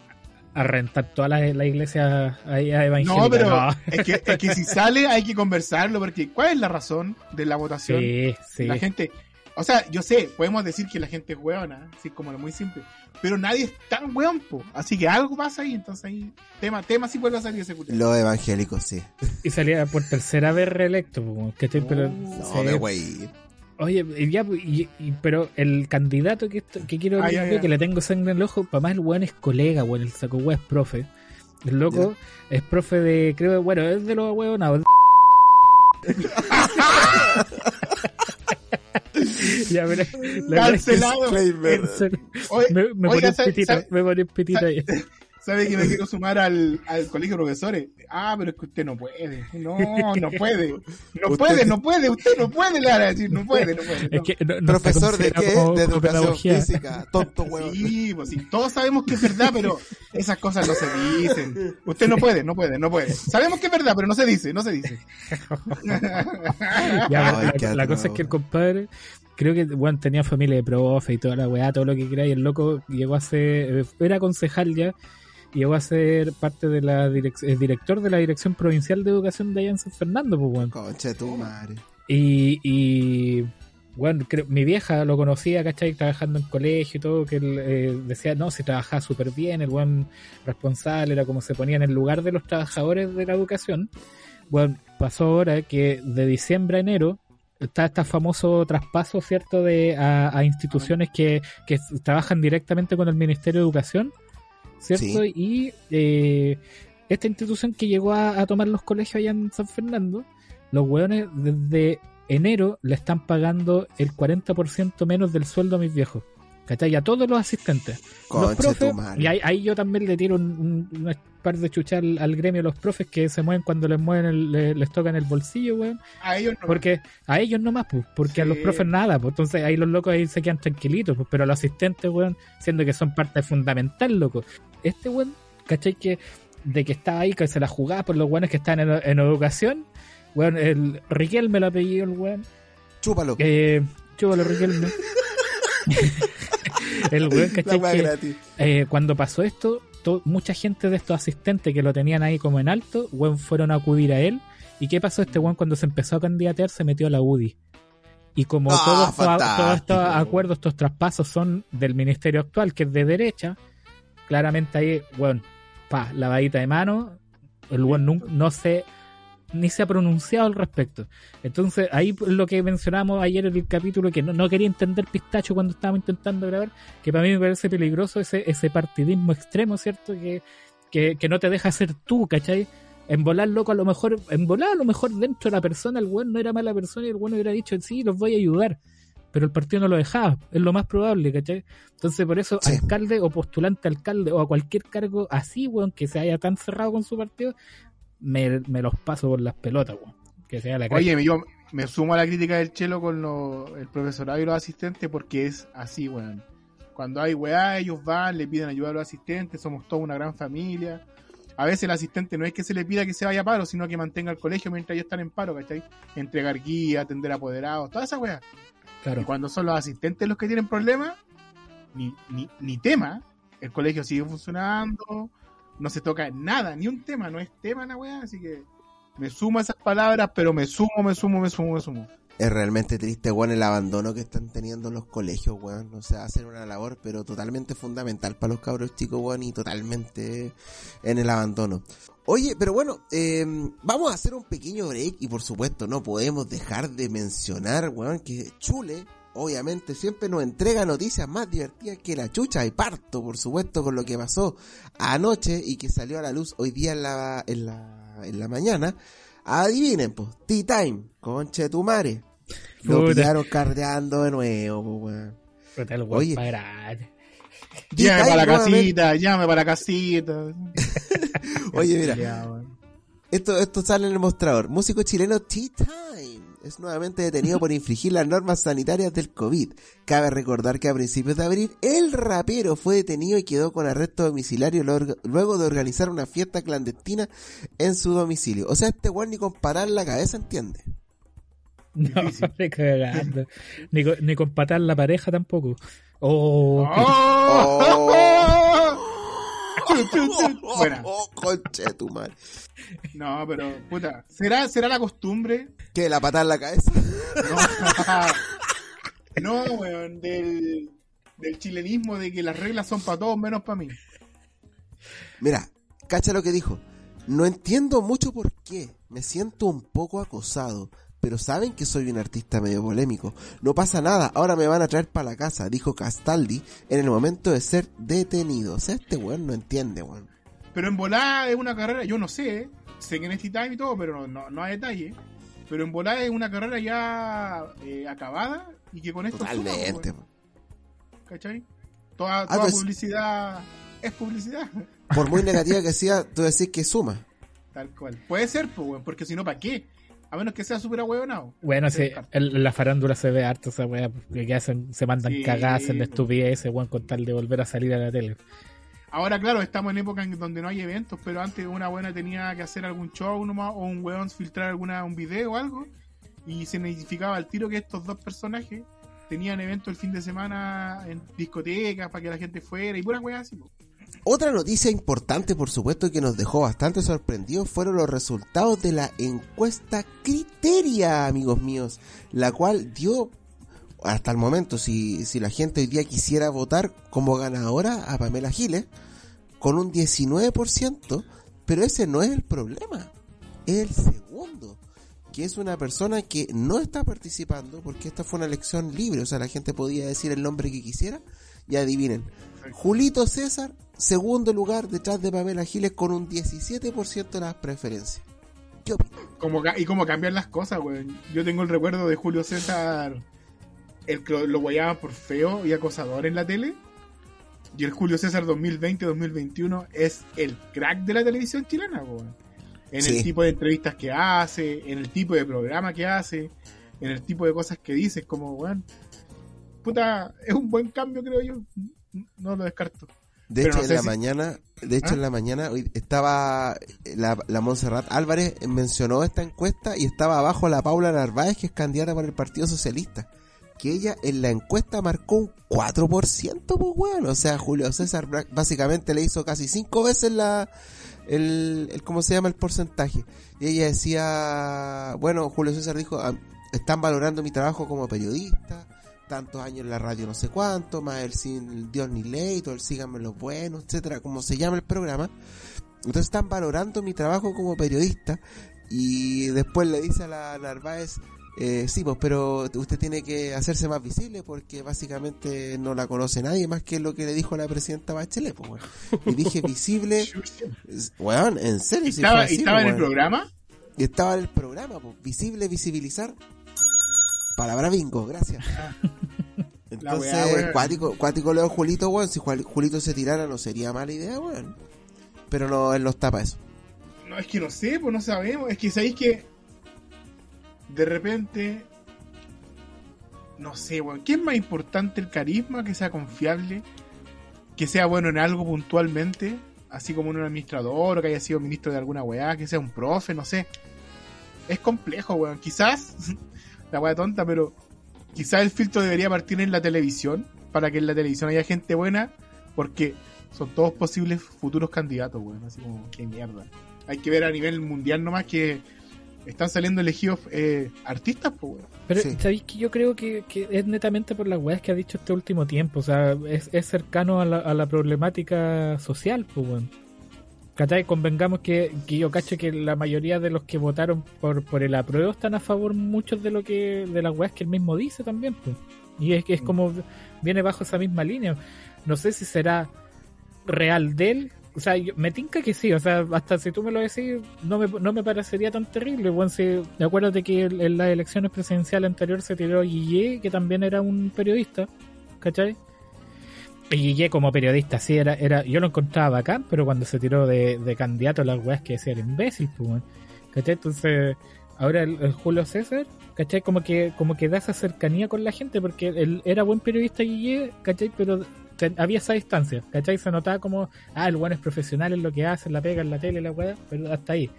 Speaker 3: a rentar toda la, la iglesia ahí a evangélica.
Speaker 1: No, pero
Speaker 3: no.
Speaker 1: Es, que, es que si sale hay que conversarlo, porque ¿cuál es la razón de la votación?
Speaker 3: Sí, sí.
Speaker 1: La gente, o sea, yo sé, podemos decir que la gente es hueona, así como lo muy simple, pero nadie es tan hueón, po. así que algo pasa ahí, entonces ahí, tema, tema sí vuelve a salir ese culo.
Speaker 2: Los evangélicos, sí.
Speaker 3: Y salía por tercera vez reelecto, pues, que estoy, pero...
Speaker 1: No,
Speaker 3: sí.
Speaker 2: Me güey.
Speaker 3: Oye, y ya, y- y- pero el candidato que, esto- que quiero
Speaker 1: ya.
Speaker 3: que le tengo sangre en el ojo, para más el weón es colega, weón, el saco weón es profe. El loco es profe de, creo, bueno, es de los huevonados. ya, es que
Speaker 1: Cancelado.
Speaker 3: Es-
Speaker 1: Oye,
Speaker 3: me, me
Speaker 1: oiga,
Speaker 3: ponía un
Speaker 1: ¿sabe-
Speaker 3: pitito, me ponía un pitito ahí.
Speaker 1: ¿Sabe que me quiero sumar al, al colegio de profesores? Ah, pero es que usted no puede. No, no puede. No
Speaker 2: Usted-
Speaker 1: puede, no puede. Usted no puede, le van a decir. No puede, no puede.
Speaker 3: Es que no, no
Speaker 2: Profesor de qué?
Speaker 3: como-
Speaker 2: de educación física. Tonto huevón.
Speaker 1: Sí, pues sí, todos sabemos que es verdad, pero esas cosas no se dicen. Usted no puede, no puede, no puede. Sabemos que es verdad, pero no se dice, no se dice.
Speaker 3: Ya,
Speaker 2: Ay,
Speaker 3: la, la cosa es que el compadre, creo que bueno, tenía familia de profe y toda la weá, todo lo que quería, y el loco llegó a ser, era concejal ya, llegó a ser parte de la direc- eh, director de la Dirección Provincial de Educación de allá en San Fernando, pues weón.
Speaker 2: Concha tu madre.
Speaker 3: Y, y bueno, creo, mi vieja lo conocía, ¿cachai? Trabajando en colegio y todo, que él eh, decía, no, si trabajaba súper bien, el buen responsable, era como se ponía en el lugar de los trabajadores de la educación. Bueno, pasó ahora que de diciembre a enero está este famoso traspaso, ¿cierto?, de a, a instituciones que, que trabajan directamente con el Ministerio de Educación, ¿cierto?
Speaker 2: Sí.
Speaker 3: Y eh, esta institución que llegó a, a tomar los colegios allá en San Fernando, los hueones desde enero le están pagando el 40% menos del sueldo a mis viejos. ¿Cachai? A todos los asistentes. los profes, y ahí, ahí yo también le tiro un, un- un par de chuchas al, al gremio de los profes que se mueven cuando les mueven el- le- les tocan el bolsillo, weón.
Speaker 1: A ellos no.
Speaker 3: Porque a ellos nomás, pues, porque a los profes nada, pues entonces ahí los locos ahí se quedan tranquilitos, pues, pero a los asistentes, weón, siendo que son parte fundamental, loco. Este weón, ¿cachai? Que de que estaba ahí, que se la jugaba por los weones que están en, en educación, weón, el Riquelme lo apellido, el weón.
Speaker 2: Chúpalo.
Speaker 3: Eh, chúpalo, Riquelme. el weón, ¿cachai?
Speaker 2: weá
Speaker 3: Que,
Speaker 2: gratis.
Speaker 3: eh, cuando pasó esto, to- mucha gente de estos asistentes que lo tenían ahí como en alto, weón, fueron a acudir a él. ¿Y qué pasó? Este weón cuando se empezó a candidatear se metió a la UDI. Y como
Speaker 2: Ah,
Speaker 3: todos, estos,
Speaker 2: fantástico.
Speaker 3: todos estos acuerdos, estos traspasos son del ministerio actual, que es de derecha, claramente ahí, weón, pa, lavadita de mano, el weón nun- no se ni se ha pronunciado al respecto. Entonces, ahí lo que mencionamos ayer en el capítulo, que no, no quería entender Pistacho cuando estábamos intentando grabar, que para mí me parece peligroso ese, ese partidismo extremo, ¿cierto? Que, que, que no te deja ser tú, ¿cachai? En volar loco, a lo mejor, en volar a lo mejor dentro de la persona, el weón no era mala persona y el weón hubiera dicho, sí, los voy a ayudar. Pero el partido no lo dejaba, es lo más probable, ¿cachai? Entonces, por eso,
Speaker 2: Sí.
Speaker 3: alcalde o postulante alcalde o a cualquier cargo así, weón, que se haya tan cerrado con su partido, me, me los paso por las pelotas, weón. Que sea la calle.
Speaker 1: Oye, yo me sumo a la crítica del Chelo con lo- el profesorado y los asistentes porque es así, weón. Cuando hay weá, ellos van, le piden ayuda a los asistentes, somos toda una gran familia. A veces el asistente no es que se le pida que se vaya a paro, sino que mantenga el colegio mientras ellos están en paro, ¿cachai? Entregar guía, atender apoderados, toda esa weá. Y
Speaker 3: claro.
Speaker 1: cuando son los asistentes los que tienen problemas, ni, ni, ni tema, el colegio sigue funcionando, no se toca nada, ni un tema, no es tema la weá, así que me sumo a esas palabras, pero me sumo, me sumo, me sumo, me sumo.
Speaker 2: Es realmente triste, weón, el abandono que están teniendo los colegios, weón. O sea, hacen una labor, pero totalmente fundamental para los cabros chicos, weón, y totalmente en el abandono. Oye, pero bueno, eh, vamos a hacer un pequeño break y por supuesto no podemos dejar de mencionar, weón, que Chule, obviamente, siempre nos entrega noticias más divertidas que la chucha y parto, por supuesto, con lo que pasó anoche y que salió a la luz hoy día en la, en la, en la mañana. Adivinen, pues, Tea Time, conche tu madre. Lo pillaron cardeando de nuevo, pues, weón. Oye.
Speaker 1: Llame para la casita, llame para la casita.
Speaker 2: Oye, mira. Esto, esto sale en el mostrador. Músico chileno Tea Time es nuevamente detenido por infringir las normas sanitarias del COVID. Cabe recordar que a principios de abril el rapero fue detenido y quedó con arresto domiciliario luego de organizar una fiesta clandestina en su domicilio. O sea, este weón ni con parar la cabeza entiende.
Speaker 3: No, ni cagando. Ni, con- ni con patar la pareja tampoco. Oh,
Speaker 1: ¡Oh! Buena.
Speaker 2: Oh, conche tu madre.
Speaker 1: No, pero, puta, ¿será, será la costumbre?
Speaker 2: ¿Qué? ¿La patada en la cabeza?
Speaker 1: No, no weón, del, del chilenismo de que las reglas son para todos menos para mí.
Speaker 2: Mira, cacha lo que dijo. No entiendo mucho por qué. Me siento un poco acosado. Pero saben que soy un artista medio polémico. No pasa nada, ahora me van a traer para la casa, dijo Castaldi en el momento de ser detenido. O sea, este weón no entiende, weón.
Speaker 1: Pero en volada es una carrera, yo no sé, sé que en este time y todo, pero no, no, no a detalle. Pero en volada es una carrera ya eh, acabada y que con esto suma,
Speaker 2: Totalmente.
Speaker 1: weón, ¿cachai? Toda,
Speaker 2: Ah,
Speaker 1: toda
Speaker 2: pues-
Speaker 1: publicidad es publicidad,
Speaker 2: Por muy negativa que sea, tú decís que suma.
Speaker 1: tal cual. Puede ser, pues, weón, porque si no, ¿para qué? A menos que sea súper ahueonado.
Speaker 3: Bueno, sí, en la farándula se ve harto esa weá, porque se mandan
Speaker 1: Sí,
Speaker 3: cagadas en la estupidez ese weón con tal de volver a salir a la tele.
Speaker 1: Ahora, claro, estamos en época en donde no hay eventos, pero antes una buena tenía que hacer algún show nomás, o un weón filtrar alguna, un video o algo, y se identificaba al tiro que estos dos personajes tenían eventos el fin de semana en discotecas para que la gente fuera y pura weá así. po.
Speaker 2: Otra noticia importante, por supuesto, que nos dejó bastante sorprendidos fueron los resultados de la encuesta Criteria, amigos míos, la cual dio hasta el momento, si, si la gente hoy día quisiera votar como ganadora a Pamela Giles, con un 19%, pero ese no es el problema, es el segundo, que es una persona que no está participando porque esta fue una elección libre, o sea, la gente podía decir el nombre que quisiera y adivinen, Julito César, segundo lugar detrás de Pamela Giles con un 17% de las preferencias. ¿Qué opinas?
Speaker 1: Como, y cómo cambian las cosas, weón. Yo tengo el recuerdo de Julio César, el que lo, guayaban por feo y acosador en la tele. Y el Julio César 2020-2021 es el crack de la televisión chilena, weón. En
Speaker 2: Sí.
Speaker 1: el tipo de entrevistas que hace, en el tipo de programa que hace, en el tipo de cosas que dice, es como, weón. Puta, es un buen cambio, creo yo. No lo descarto.
Speaker 2: De
Speaker 1: Pero
Speaker 2: hecho,
Speaker 1: no
Speaker 2: en la
Speaker 1: si-
Speaker 2: mañana, de hecho,
Speaker 1: ¿Ah?
Speaker 2: en la mañana estaba eh, la, la Montserrat Álvarez mencionó esta encuesta y estaba abajo la Paula Narváez, que es candidata para el Partido Socialista. Que ella en la encuesta marcó un 4%, pues bueno. O sea, Julio César básicamente le hizo casi cinco veces la, el, el, ¿cómo se llama? El porcentaje. Y ella decía, bueno, Julio César dijo, "Ah, están valorando mi trabajo como periodista, tantos años en la radio no sé cuánto, más el, sin Dios ni ley, todo el síganme los buenos, etcétera, como se llama el programa. Entonces están valorando mi trabajo como periodista y después le dice a la Narváez, eh, sí, pues, pero usted tiene que hacerse más visible porque básicamente no la conoce nadie más que lo que le dijo la presidenta Bachelet, pues, weón. Y dije visible, weón, en serio,
Speaker 1: ¿Y
Speaker 2: si
Speaker 1: estaba,
Speaker 2: así,
Speaker 1: estaba en el
Speaker 2: weón.
Speaker 1: programa?
Speaker 2: Y estaba en el programa, pues, visible, visibilizar. Palabra bingo, gracias.
Speaker 1: La
Speaker 2: Entonces,
Speaker 1: weá, weón.
Speaker 2: cuático, cuático leo Julito, weón. Si Julito se tirara no sería mala idea, weón. Pero no, él nos tapa eso.
Speaker 1: No, es que no sé, pues no sabemos. Es que sabéis que de repente, no sé, weón. ¿Qué es más importante el carisma? Que sea confiable, que sea bueno en algo puntualmente, así como un administrador o que haya sido ministro de alguna weá, que sea un profe, no sé. Es complejo, weón. Quizás, la weá tonta, pero quizás el filtro debería partir en la televisión, para que en la televisión haya gente buena, porque son todos posibles futuros candidatos, weón. Así como, qué mierda. Hay que ver a nivel mundial nomás que están saliendo elegidos eh, artistas, pues, weón.
Speaker 3: Pero
Speaker 2: Sí.
Speaker 3: sabéis que yo creo que, que es netamente por las weas que ha dicho este último tiempo. O sea, es, es cercano a la, a la problemática social, pues, weón. ¿Cachai? Convengamos que, que yo cacho que la mayoría de los que votaron por, por el apruebo están a favor muchos de lo que de las weas que él mismo dice también, pues. Y es que es como viene bajo esa misma línea. No sé si será real de él. O sea, yo- me tinca que sí. O sea, hasta si tú me lo decís, no me, no me parecería tan terrible. Bueno, si, acuérdate que en las elecciones presidenciales anteriores se tiró Guille, que también era un periodista. ¿Cachai? Guille como periodista, sí, era, era, yo lo encontraba bacán, pero cuando se tiró de, de candidato las weas que decía el imbécil, pues. ¿cachai? Entonces, ahora el, Julio César, ¿cachai? Como que, como que da esa cercanía con la gente, porque él era buen periodista Guille, ¿cachai? Pero había esa distancia, ¿cachai? Se notaba como, ah, el bueno es profesional en lo que hace, la pega en la tele, la weá, pero hasta ahí.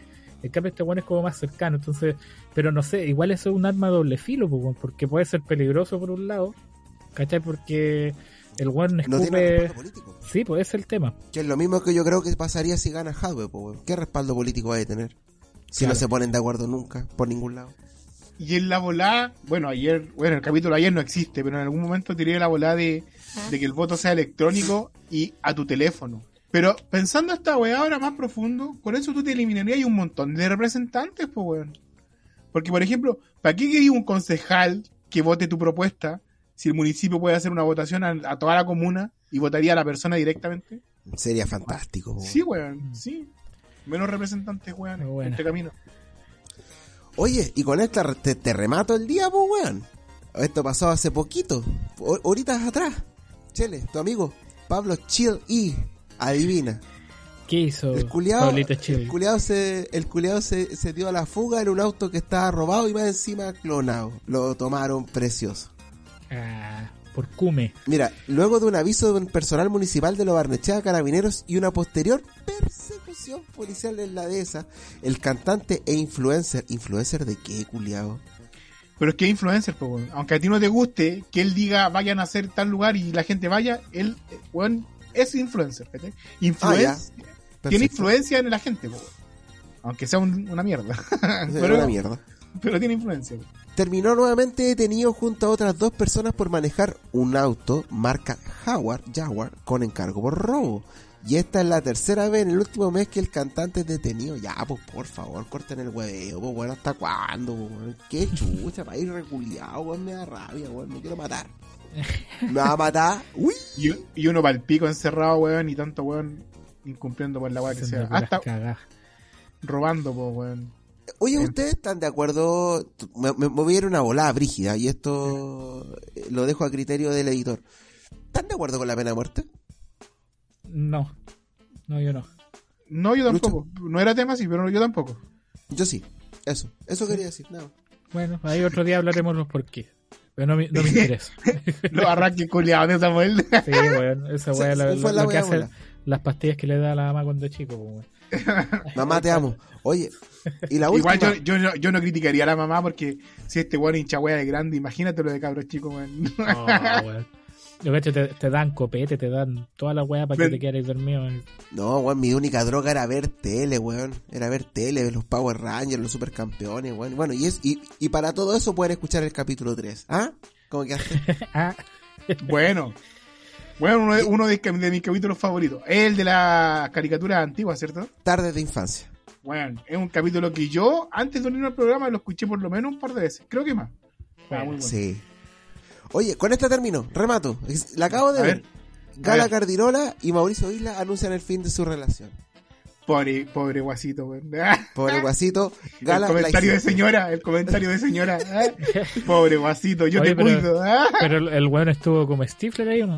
Speaker 3: En cambio, este bueno es como más cercano, entonces, pero no sé, igual eso es un arma doble filo, pues, porque puede ser peligroso por un lado, ¿cachai? Porque el one
Speaker 2: No tiene
Speaker 3: escupe...
Speaker 2: respaldo político.
Speaker 3: Sí, pues ese es el tema.
Speaker 2: Que es lo mismo que yo creo que pasaría si gana Hadwe, weón. ¿Qué respaldo político va a tener? Si
Speaker 3: Claro.
Speaker 2: no se ponen de acuerdo nunca, por ningún lado.
Speaker 1: Y en la volada, bueno, ayer, bueno, el capítulo de ayer no existe, pero en algún momento tiré la volada de, de que el voto sea electrónico y a tu teléfono. Pero pensando esta weá ahora más profundo, con eso tú te eliminarías un montón de representantes, pues weón. Porque, por ejemplo, ¿para qué quería un concejal que vote tu propuesta si el municipio puede hacer una votación a, a toda la comuna y votaría a la persona directamente?
Speaker 2: Sería fantástico, po, weón.
Speaker 1: Sí, weón, sí. Menos representantes, weón,
Speaker 3: buena.
Speaker 1: este camino.
Speaker 2: Oye, y con esta te, te remato el día, pues, weón. Esto pasó hace poquito, ho- horitas atrás. Chele, tu amigo, Pablo Chill y adivina.
Speaker 3: ¿Qué hizo
Speaker 2: El culiado, el culiao se, el culiao se, se dio a la fuga en un auto que estaba robado y más encima clonado. Lo tomaron precioso.
Speaker 3: Ah, por Cume.
Speaker 2: Mira, luego de un aviso de un personal municipal de los Barnechea Carabineros y una posterior persecución policial en la dehesa, el cantante e influencer, ¿influencer de qué, culiao?
Speaker 1: Pero es que es influencer, weón. Aunque a ti no te guste que él diga vayan a hacer tal lugar y la gente vaya, él, eh, weón, es influencer, ¿cachai?
Speaker 2: Ah,
Speaker 1: tiene influencia en la gente, weón. Aunque sea un- una mierda. Pero,
Speaker 2: una mierda.
Speaker 1: pero tiene influencia. weón.
Speaker 2: Terminó nuevamente detenido junto a otras dos personas por manejar un auto marca Jaguar, Jaguar con encargo por robo. Y esta es la tercera vez en el último mes que el cantante es detenido. Ya, pues por favor, corten el hueveo, pues bueno, ¿hasta cuándo? pues, weón? Qué chucha, para ir reculiado, weón, me da rabia, weón, me quiero matar. Me va a matar. Uy,
Speaker 1: Y, y uno para el pico encerrado, weón, y tanto, weón, incumpliendo por la weá que sea. Hasta
Speaker 3: cagadas.
Speaker 1: robando, pues, weón.
Speaker 2: Oye. ¿ustedes están de acuerdo? Me, me, me voy a ir una volada brígida y esto eh, lo dejo a criterio del editor. ¿Están de acuerdo con la pena de muerte?
Speaker 3: No. No, yo no.
Speaker 1: No, yo tampoco. No era tema así, pero yo tampoco.
Speaker 2: Yo sí. Eso. Eso quería decir. Nada. más.
Speaker 3: Bueno, ahí otro día hablaremos los por qué. Pero no me, no me interesa.
Speaker 1: Los arranques culiados de Samuel.
Speaker 3: Sí, weón. Esa weá
Speaker 2: se
Speaker 3: lo,
Speaker 2: fue
Speaker 3: lo-
Speaker 2: la
Speaker 3: lo que
Speaker 2: weá
Speaker 3: hace
Speaker 2: bola.
Speaker 3: las pastillas que le da a la mamá cuando es chico, pues, weón.
Speaker 2: Mamá, te amo. Oye, y la
Speaker 1: Igual
Speaker 2: última.
Speaker 1: yo, yo, no- yo no criticaría a la mamá porque si este weón hincha wea de grande, imagínate lo de cabros chicos, weón.
Speaker 3: Oh, weón. Yo cacho, te, te dan copete, te dan toda la weá para que te quedes dormido.
Speaker 2: No, weón, mi única droga era ver tele, weón. Era ver tele, ver los Power Rangers, los Supercampeones, weón. Bueno, y, es, y, y para todo eso pueden escuchar el capítulo 3. ¿Ah? ¿Cómo que hace?
Speaker 3: ah,
Speaker 1: Bueno. Bueno, uno, de, uno de, de mis capítulos favoritos. Es el de la caricatura antigua, ¿cierto?
Speaker 2: Tardes de infancia.
Speaker 1: Bueno, es un capítulo que yo, antes de unirme al programa, lo escuché por lo menos un par de veces. Creo que más. Ah, muy bueno.
Speaker 2: Sí. Oye, con esta termino. Remato. La acabo de
Speaker 1: A
Speaker 2: ver.
Speaker 1: ver.
Speaker 2: Gala
Speaker 1: ver.
Speaker 2: Cardirola y Mauricio Isla anuncian el fin de su relación.
Speaker 1: Pobre, pobre guasito, weón.
Speaker 2: Pobre guasito. Gala
Speaker 1: el comentario
Speaker 2: la
Speaker 1: de señora, el comentario de señora. ¿ah? Pobre guasito, yo
Speaker 3: Oye,
Speaker 1: te
Speaker 3: pero-
Speaker 1: cuido. ¿ah?
Speaker 3: pero el, weón estuvo como Stifler ahí, ¿o no?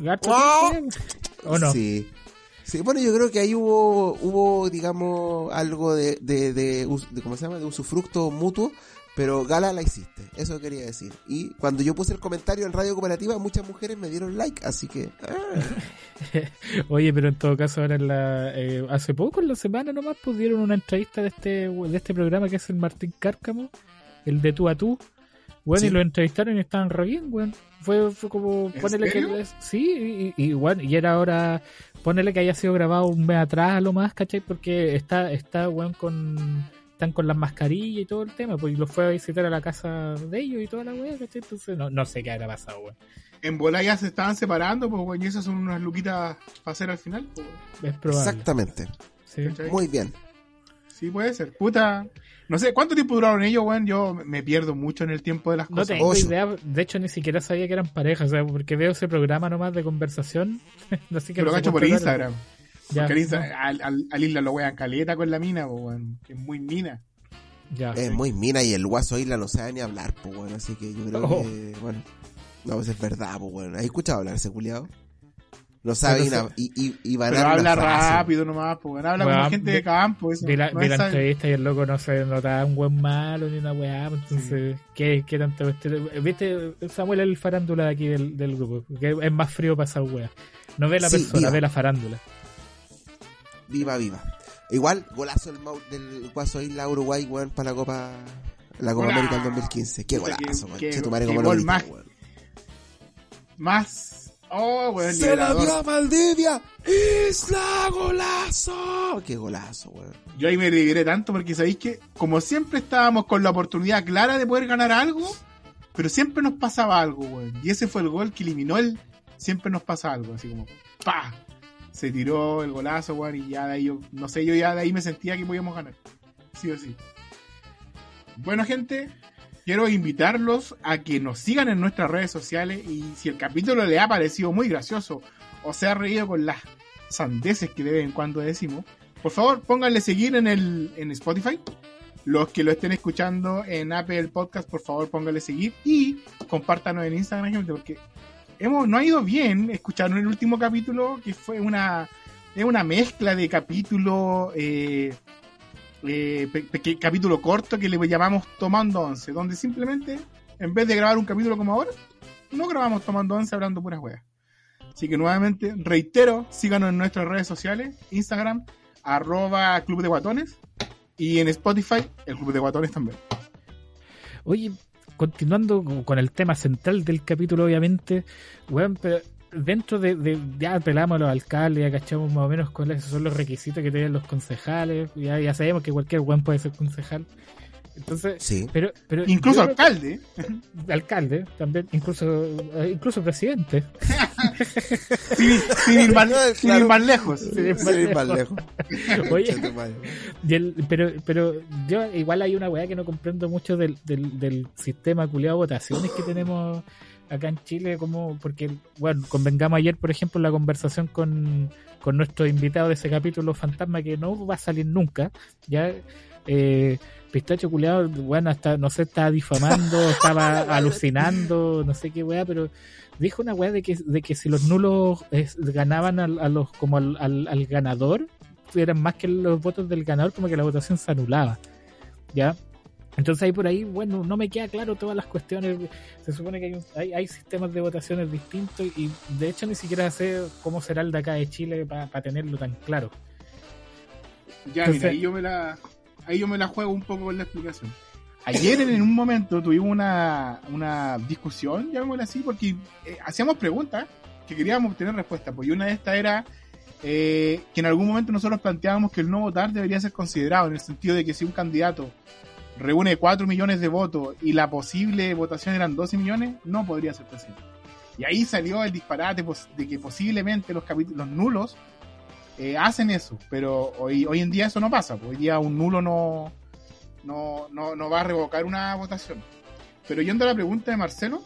Speaker 3: Gato,
Speaker 2: ¡Ah!
Speaker 3: ¿O no?
Speaker 2: Sí. Sí, bueno, yo creo que ahí hubo, hubo digamos, algo de, de, de, de- ¿cómo se llama? De usufructo mutuo, pero Gala la hiciste, eso quería decir. Y cuando yo puse el comentario en Radio Cooperativa, muchas mujeres me dieron like, así que... ah,
Speaker 3: Oye, pero en todo caso ahora en la, eh, hace poco, en la semana nomás, pudieron una entrevista de este de este programa que es el Martín Cárcamo, el de tú a tú. Bueno,
Speaker 2: Sí.
Speaker 3: y lo entrevistaron y estaban re bien, weón. Fue, fue como,
Speaker 1: ¿En
Speaker 3: ponele que sí, y, y, bueno, y era ahora, ponele que haya sido grabado un mes atrás a lo más, ¿cachai? Porque está, está, weón, con, están con las mascarillas y todo el tema, pues y los fue a visitar a la casa de ellos y toda la weá, ¿cachai? Entonces no, no sé qué habrá pasado, weón.
Speaker 1: En bola ya se estaban separando, pues weón, y esas son unas luquitas para hacer al final, pues, weón.
Speaker 3: Es probable.
Speaker 2: Exactamente.
Speaker 3: Sí.
Speaker 2: Muy bien.
Speaker 1: Sí, puede ser. Puta. No sé, ¿cuánto tiempo duraron ellos, weón? Yo me pierdo mucho en el tiempo de las
Speaker 3: No
Speaker 1: cosas.
Speaker 3: tengo
Speaker 2: Ocho.
Speaker 3: idea, de hecho ni siquiera sabía que eran parejas, o sea, porque veo ese programa nomás de conversación. Así que
Speaker 1: Pero
Speaker 3: no sé
Speaker 1: cacho por Instagram.
Speaker 3: Ya,
Speaker 1: Porque
Speaker 3: no,
Speaker 1: al, al- al Isla lo wean caleta con la mina, weón. Que es muy mina.
Speaker 3: ya.
Speaker 2: Es muy mina y el guaso Isla no sabe ni hablar, bueno, así que yo creo
Speaker 3: Oh.
Speaker 2: que, bueno, no, pues es verdad, bueno. ¿Has escuchado hablar ese culiado? No sabe y, y, y van
Speaker 1: Pero
Speaker 2: a
Speaker 1: habla
Speaker 2: frase.
Speaker 1: rápido nomás, pues, weón. Habla
Speaker 3: Weón,
Speaker 1: como gente
Speaker 3: vi-
Speaker 1: de campo. Eso.
Speaker 3: Vi la,
Speaker 1: no
Speaker 3: vi la
Speaker 1: es-
Speaker 3: entrevista y el loco no se notaba un buen malo ni una weá, pues, entonces, ¿qué, qué tanto? este- ¿Viste? Samuel es el farándula de aquí del, del grupo, que es más frío para esa weá. No ve la
Speaker 2: Sí,
Speaker 3: persona, ve la farándula.
Speaker 2: Viva, viva. Igual, golazo del, Mau- del guaso Isla Uruguay, weón, para la Copa, la Copa. América del 2015. Qué golazo, weón. Che, tu madre como lo
Speaker 1: más.
Speaker 2: weón.
Speaker 1: Más. Oh, weón,
Speaker 2: ¡Se la dio a Valdivia! ¡Isla golazo! ¡Qué golazo, weón!
Speaker 1: Yo ahí me alegré tanto porque sabéis que, como siempre estábamos con la oportunidad clara de poder ganar algo, pero siempre nos pasaba algo, weón. Y ese fue el gol que eliminó el. Siempre nos pasa algo, así como, ¡pa! Se tiró el golazo, weón, y ya de ahí yo, no sé, yo ya de ahí me sentía que podíamos ganar. Sí o sí. Bueno, gente, quiero invitarlos a que nos sigan en nuestras redes sociales y si el capítulo le ha parecido muy gracioso o se ha reído con las sandeces que de vez en cuando decimos, por favor, pónganle seguir en el en Spotify. Los que lo estén escuchando en Apple Podcast, por favor, pónganle seguir y compártanos en Instagram, gente, porque hemos no ha ido bien. Escucharon el último capítulo que fue una es una mezcla de capítulo eh, eh, capítulo corto que le llamamos Tomando Once, donde simplemente en vez de grabar un capítulo como ahora, no grabamos Tomando Once hablando puras weas. Así que nuevamente, reitero, síganos en nuestras redes sociales, Instagram, arroba Club de Guatones, y en Spotify, el Club de Guatones también.
Speaker 3: Oye, continuando con- el tema central del capítulo, obviamente, weón, pero dentro de, de- ya apelamos a los alcaldes, ya cachamos más o menos cuáles son los requisitos que tienen los concejales, ya, ya sabemos que cualquier weón puede ser concejal. Entonces,
Speaker 2: Sí.
Speaker 3: pero, pero
Speaker 1: Incluso
Speaker 3: yo
Speaker 1: alcalde.
Speaker 3: alcalde, también, incluso, eh, incluso presidente.
Speaker 1: sin, sin ir más,
Speaker 2: Claro.
Speaker 1: sin ir más lejos.
Speaker 3: Sin ir
Speaker 2: más lejos.
Speaker 3: Oye. Y el- pero, pero yo igual hay una weá que no comprendo mucho del, del, del sistema culiado de votaciones que tenemos acá en Chile, como porque, bueno, convengamos ayer, por ejemplo, la conversación con, con nuestro invitado de ese capítulo fantasma que no va a salir nunca, ya eh, Pistacho culiado, bueno, hasta, no sé, estaba difamando, estaba alucinando, no sé qué weá, pero dijo una weá de que, de que si los nulos eh, ganaban al- a, los, como al, al, al ganador, eran más que los votos del ganador, como que la votación se anulaba. ¿Ya? Entonces ahí por ahí, bueno, no me queda claro todas las cuestiones. Se supone que hay, un- hay, hay sistemas de votaciones distintos y de hecho ni siquiera sé cómo será el de acá de Chile para tenerlo tan claro.
Speaker 1: Ya,
Speaker 3: Entonces-
Speaker 1: mira, ahí yo me la, ahí yo me la juego un poco con la explicación. Ayer en un momento tuvimos una, una discusión, llamémosla así, porque eh, hacíamos preguntas que queríamos obtener respuesta. Pues y una de estas era eh, que en algún momento nosotros planteábamos que el no votar debería ser considerado, en el sentido de que si un candidato reúne 4 millones de votos y la posible votación eran 12 millones, no podría ser presidente. Y ahí salió el disparate pos- de que posiblemente los, los nulos eh, hacen eso, pero hoy, hoy en día eso no pasa. pues, Hoy día un nulo no, no, no, no va a revocar una votación. Pero yendo a la pregunta de Marcelo,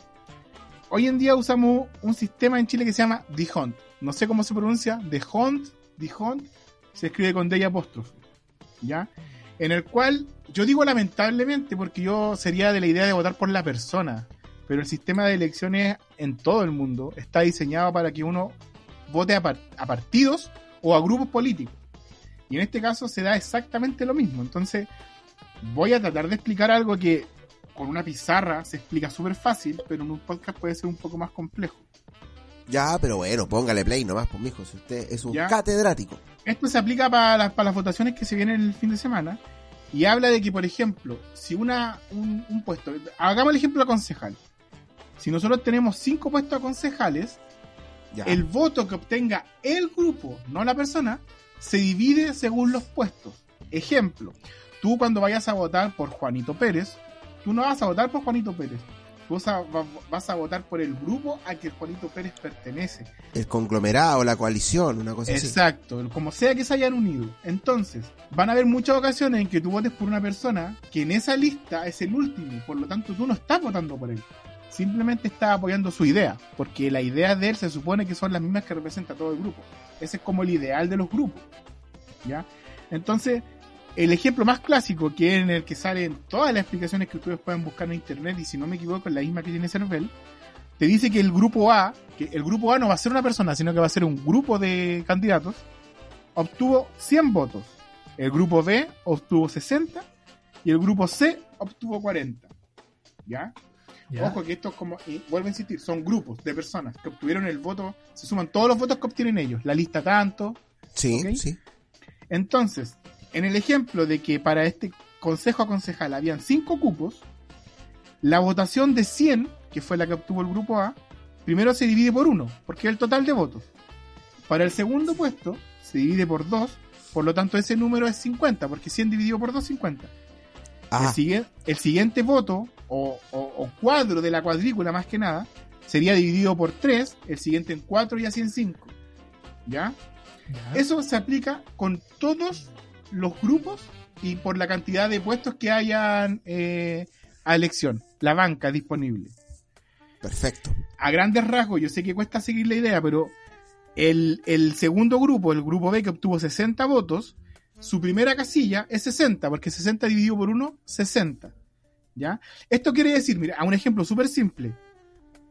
Speaker 1: hoy en día usamos un sistema en Chile que se llama Hunt. No sé cómo se pronuncia, Hunt, Hunt, se escribe con D y apóstrofe. ¿Ya? En el cual yo digo lamentablemente porque yo sería de la idea de votar por la persona, pero el sistema de elecciones en todo el mundo está diseñado para que uno vote a partidos o a grupos políticos. Y en este caso se da exactamente lo mismo. Entonces, voy a tratar de explicar algo que con una pizarra se explica súper fácil, pero en un podcast puede ser un poco más complejo.
Speaker 2: Ya, pero bueno, póngale play nomás, pues mijo, si usted es un
Speaker 1: Ya.
Speaker 2: catedrático.
Speaker 1: Esto se aplica para las, para las votaciones que se vienen el fin de semana y habla de que, por ejemplo, si una un, un puesto, hagamos el ejemplo de concejal. Si nosotros tenemos cinco puestos a concejales,
Speaker 2: Ya.
Speaker 1: el voto que obtenga el grupo, no la persona, se divide según los puestos. Ejemplo, tú cuando vayas a votar por Juanito Pérez, tú no vas a votar por Juanito Pérez. Tú vas a, va- vas a votar por el grupo al que Juanito Pérez pertenece.
Speaker 2: El conglomerado, la coalición, una cosa así.
Speaker 1: Exacto, como sea que se hayan unido. Entonces, van a haber muchas ocasiones en que tú votes por una persona que en esa lista es el último, por lo tanto tú no estás votando por él. Simplemente estás apoyando su idea, porque las ideas de él se supone que son las mismas que representa todo el grupo. Ese es como el ideal de los grupos. ¿Ya? Entonces, el ejemplo más clásico, que es en el que salen todas las explicaciones que ustedes pueden buscar en internet, y si no me equivoco, es la misma que tiene Cervel, te dice que el grupo A, que el grupo A no va a ser una persona, sino que va a ser un grupo de candidatos, obtuvo 100 votos. El grupo B obtuvo 60 y el grupo C obtuvo 40. ¿Ya? Ojo que esto es como, y vuelvo a insistir, son grupos de personas que obtuvieron el voto, se suman todos los votos que obtienen ellos, la lista tanto.
Speaker 2: Sí, sí.
Speaker 1: Entonces, en el ejemplo de que para este consejo a concejal habían 5 cupos, la votación de 100, que fue la que obtuvo el grupo A, primero se divide por 1, porque es el total de votos. Para el segundo puesto, se divide por 2, por lo tanto ese número es 50, porque 100 dividido por 2 es 50. El, el siguiente voto, o, o- o cuadro de la cuadrícula más que nada, sería dividido por 3, el siguiente en 4 y así en 5. ¿Ya?
Speaker 3: ¿Ya?
Speaker 1: Eso se aplica con todos los grupos y por la cantidad de puestos que hayan eh, a elección, la banca disponible.
Speaker 2: perfecto.
Speaker 1: A grandes rasgos, yo sé que cuesta seguir la idea, pero el, el segundo grupo, el grupo B que obtuvo 60 votos, su primera casilla es 60, porque 60 dividido por 1, 60. ¿Ya? Esto quiere decir, mira, a un ejemplo súper simple.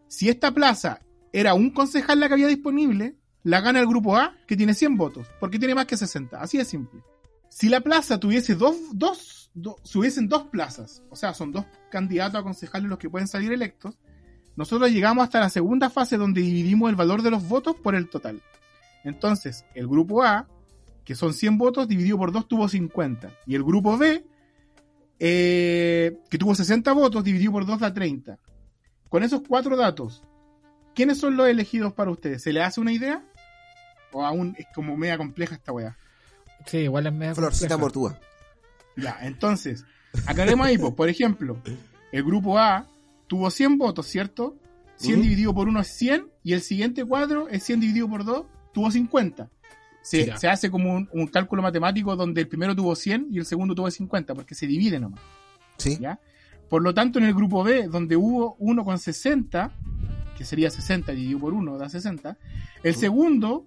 Speaker 1: Si esta plaza era un concejal la que había disponible, la gana el grupo A, que tiene 100 votos, porque tiene más que 60. Así de simple. Si la plaza tuviese dos, dos, si hubiesen dos plazas, o sea, son dos candidatos a concejales los que pueden salir electos, nosotros llegamos hasta la segunda fase donde dividimos el valor de los votos por el total. Entonces, el grupo A, que son 100 votos, dividido por 2 tuvo 50. Y el grupo B, eh, que tuvo 60 votos, dividido por 2 da 30. Con esos cuatro datos, ¿quiénes son los elegidos para ustedes? ¿Se le hace una idea? ¿O aún es como media compleja esta weá?
Speaker 3: Sí, igual es medio
Speaker 2: Florcita
Speaker 3: compleja.
Speaker 2: Mortúa.
Speaker 1: Ya, entonces, aclaremos ahí, pues, por ejemplo, el grupo A tuvo 100 votos, ¿cierto? 100
Speaker 2: Ujú.
Speaker 1: dividido por 1 es 100 y el siguiente cuadro es 100 dividido por 2, tuvo 50. Se, se hace como un, un cálculo matemático donde el primero tuvo 100 y el segundo tuvo 50, porque se divide nomás,
Speaker 2: Sí.
Speaker 1: ¿ya? Por lo tanto, en el grupo B, donde hubo uno con 60, que sería 60 dividido por 1, da 60, el segundo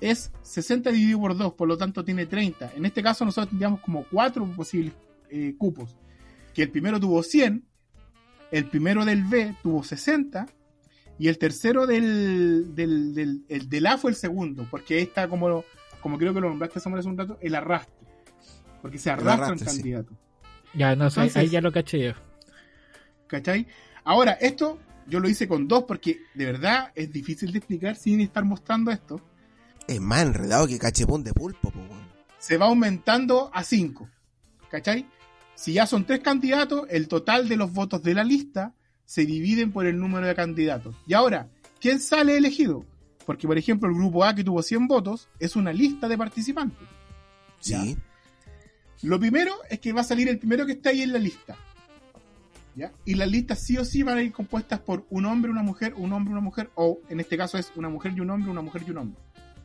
Speaker 1: es 60 dividido por 2, por lo tanto tiene 30. En este caso nosotros tendríamos como cuatro posibles eh, cupos. Que el primero tuvo 100, el primero del B tuvo 60 y el tercero del, del, del, el del A fue el segundo, porque ahí está como, como creo que lo nombraste Samuel, hace un rato, el arrastre. Porque se arrastra
Speaker 2: arrastre,
Speaker 1: el
Speaker 2: sí.
Speaker 1: candidato.
Speaker 3: Ya, no, ahí-
Speaker 1: Entonces-
Speaker 3: ahí ya lo caché yo.
Speaker 1: ¿Cachai? Ahora, esto yo lo hice con dos porque de verdad es difícil de explicar sin estar mostrando esto.
Speaker 2: Es más enredado que cachepón de pulpo, po, weón.
Speaker 1: se va aumentando a 5. ¿Cachai? Si ya son tres candidatos, el total de los votos de la lista se dividen por el número de candidatos. Y ahora, ¿quién sale elegido? Porque, por ejemplo, el grupo A que tuvo 100 votos es una lista de participantes.
Speaker 2: Sí.
Speaker 1: Lo primero es que va a salir el primero que está ahí en la lista. ¿Ya? Y las listas sí o sí van a ir compuestas por un hombre, una mujer, un hombre, una mujer, o en este caso es una mujer y un hombre, una mujer y un hombre.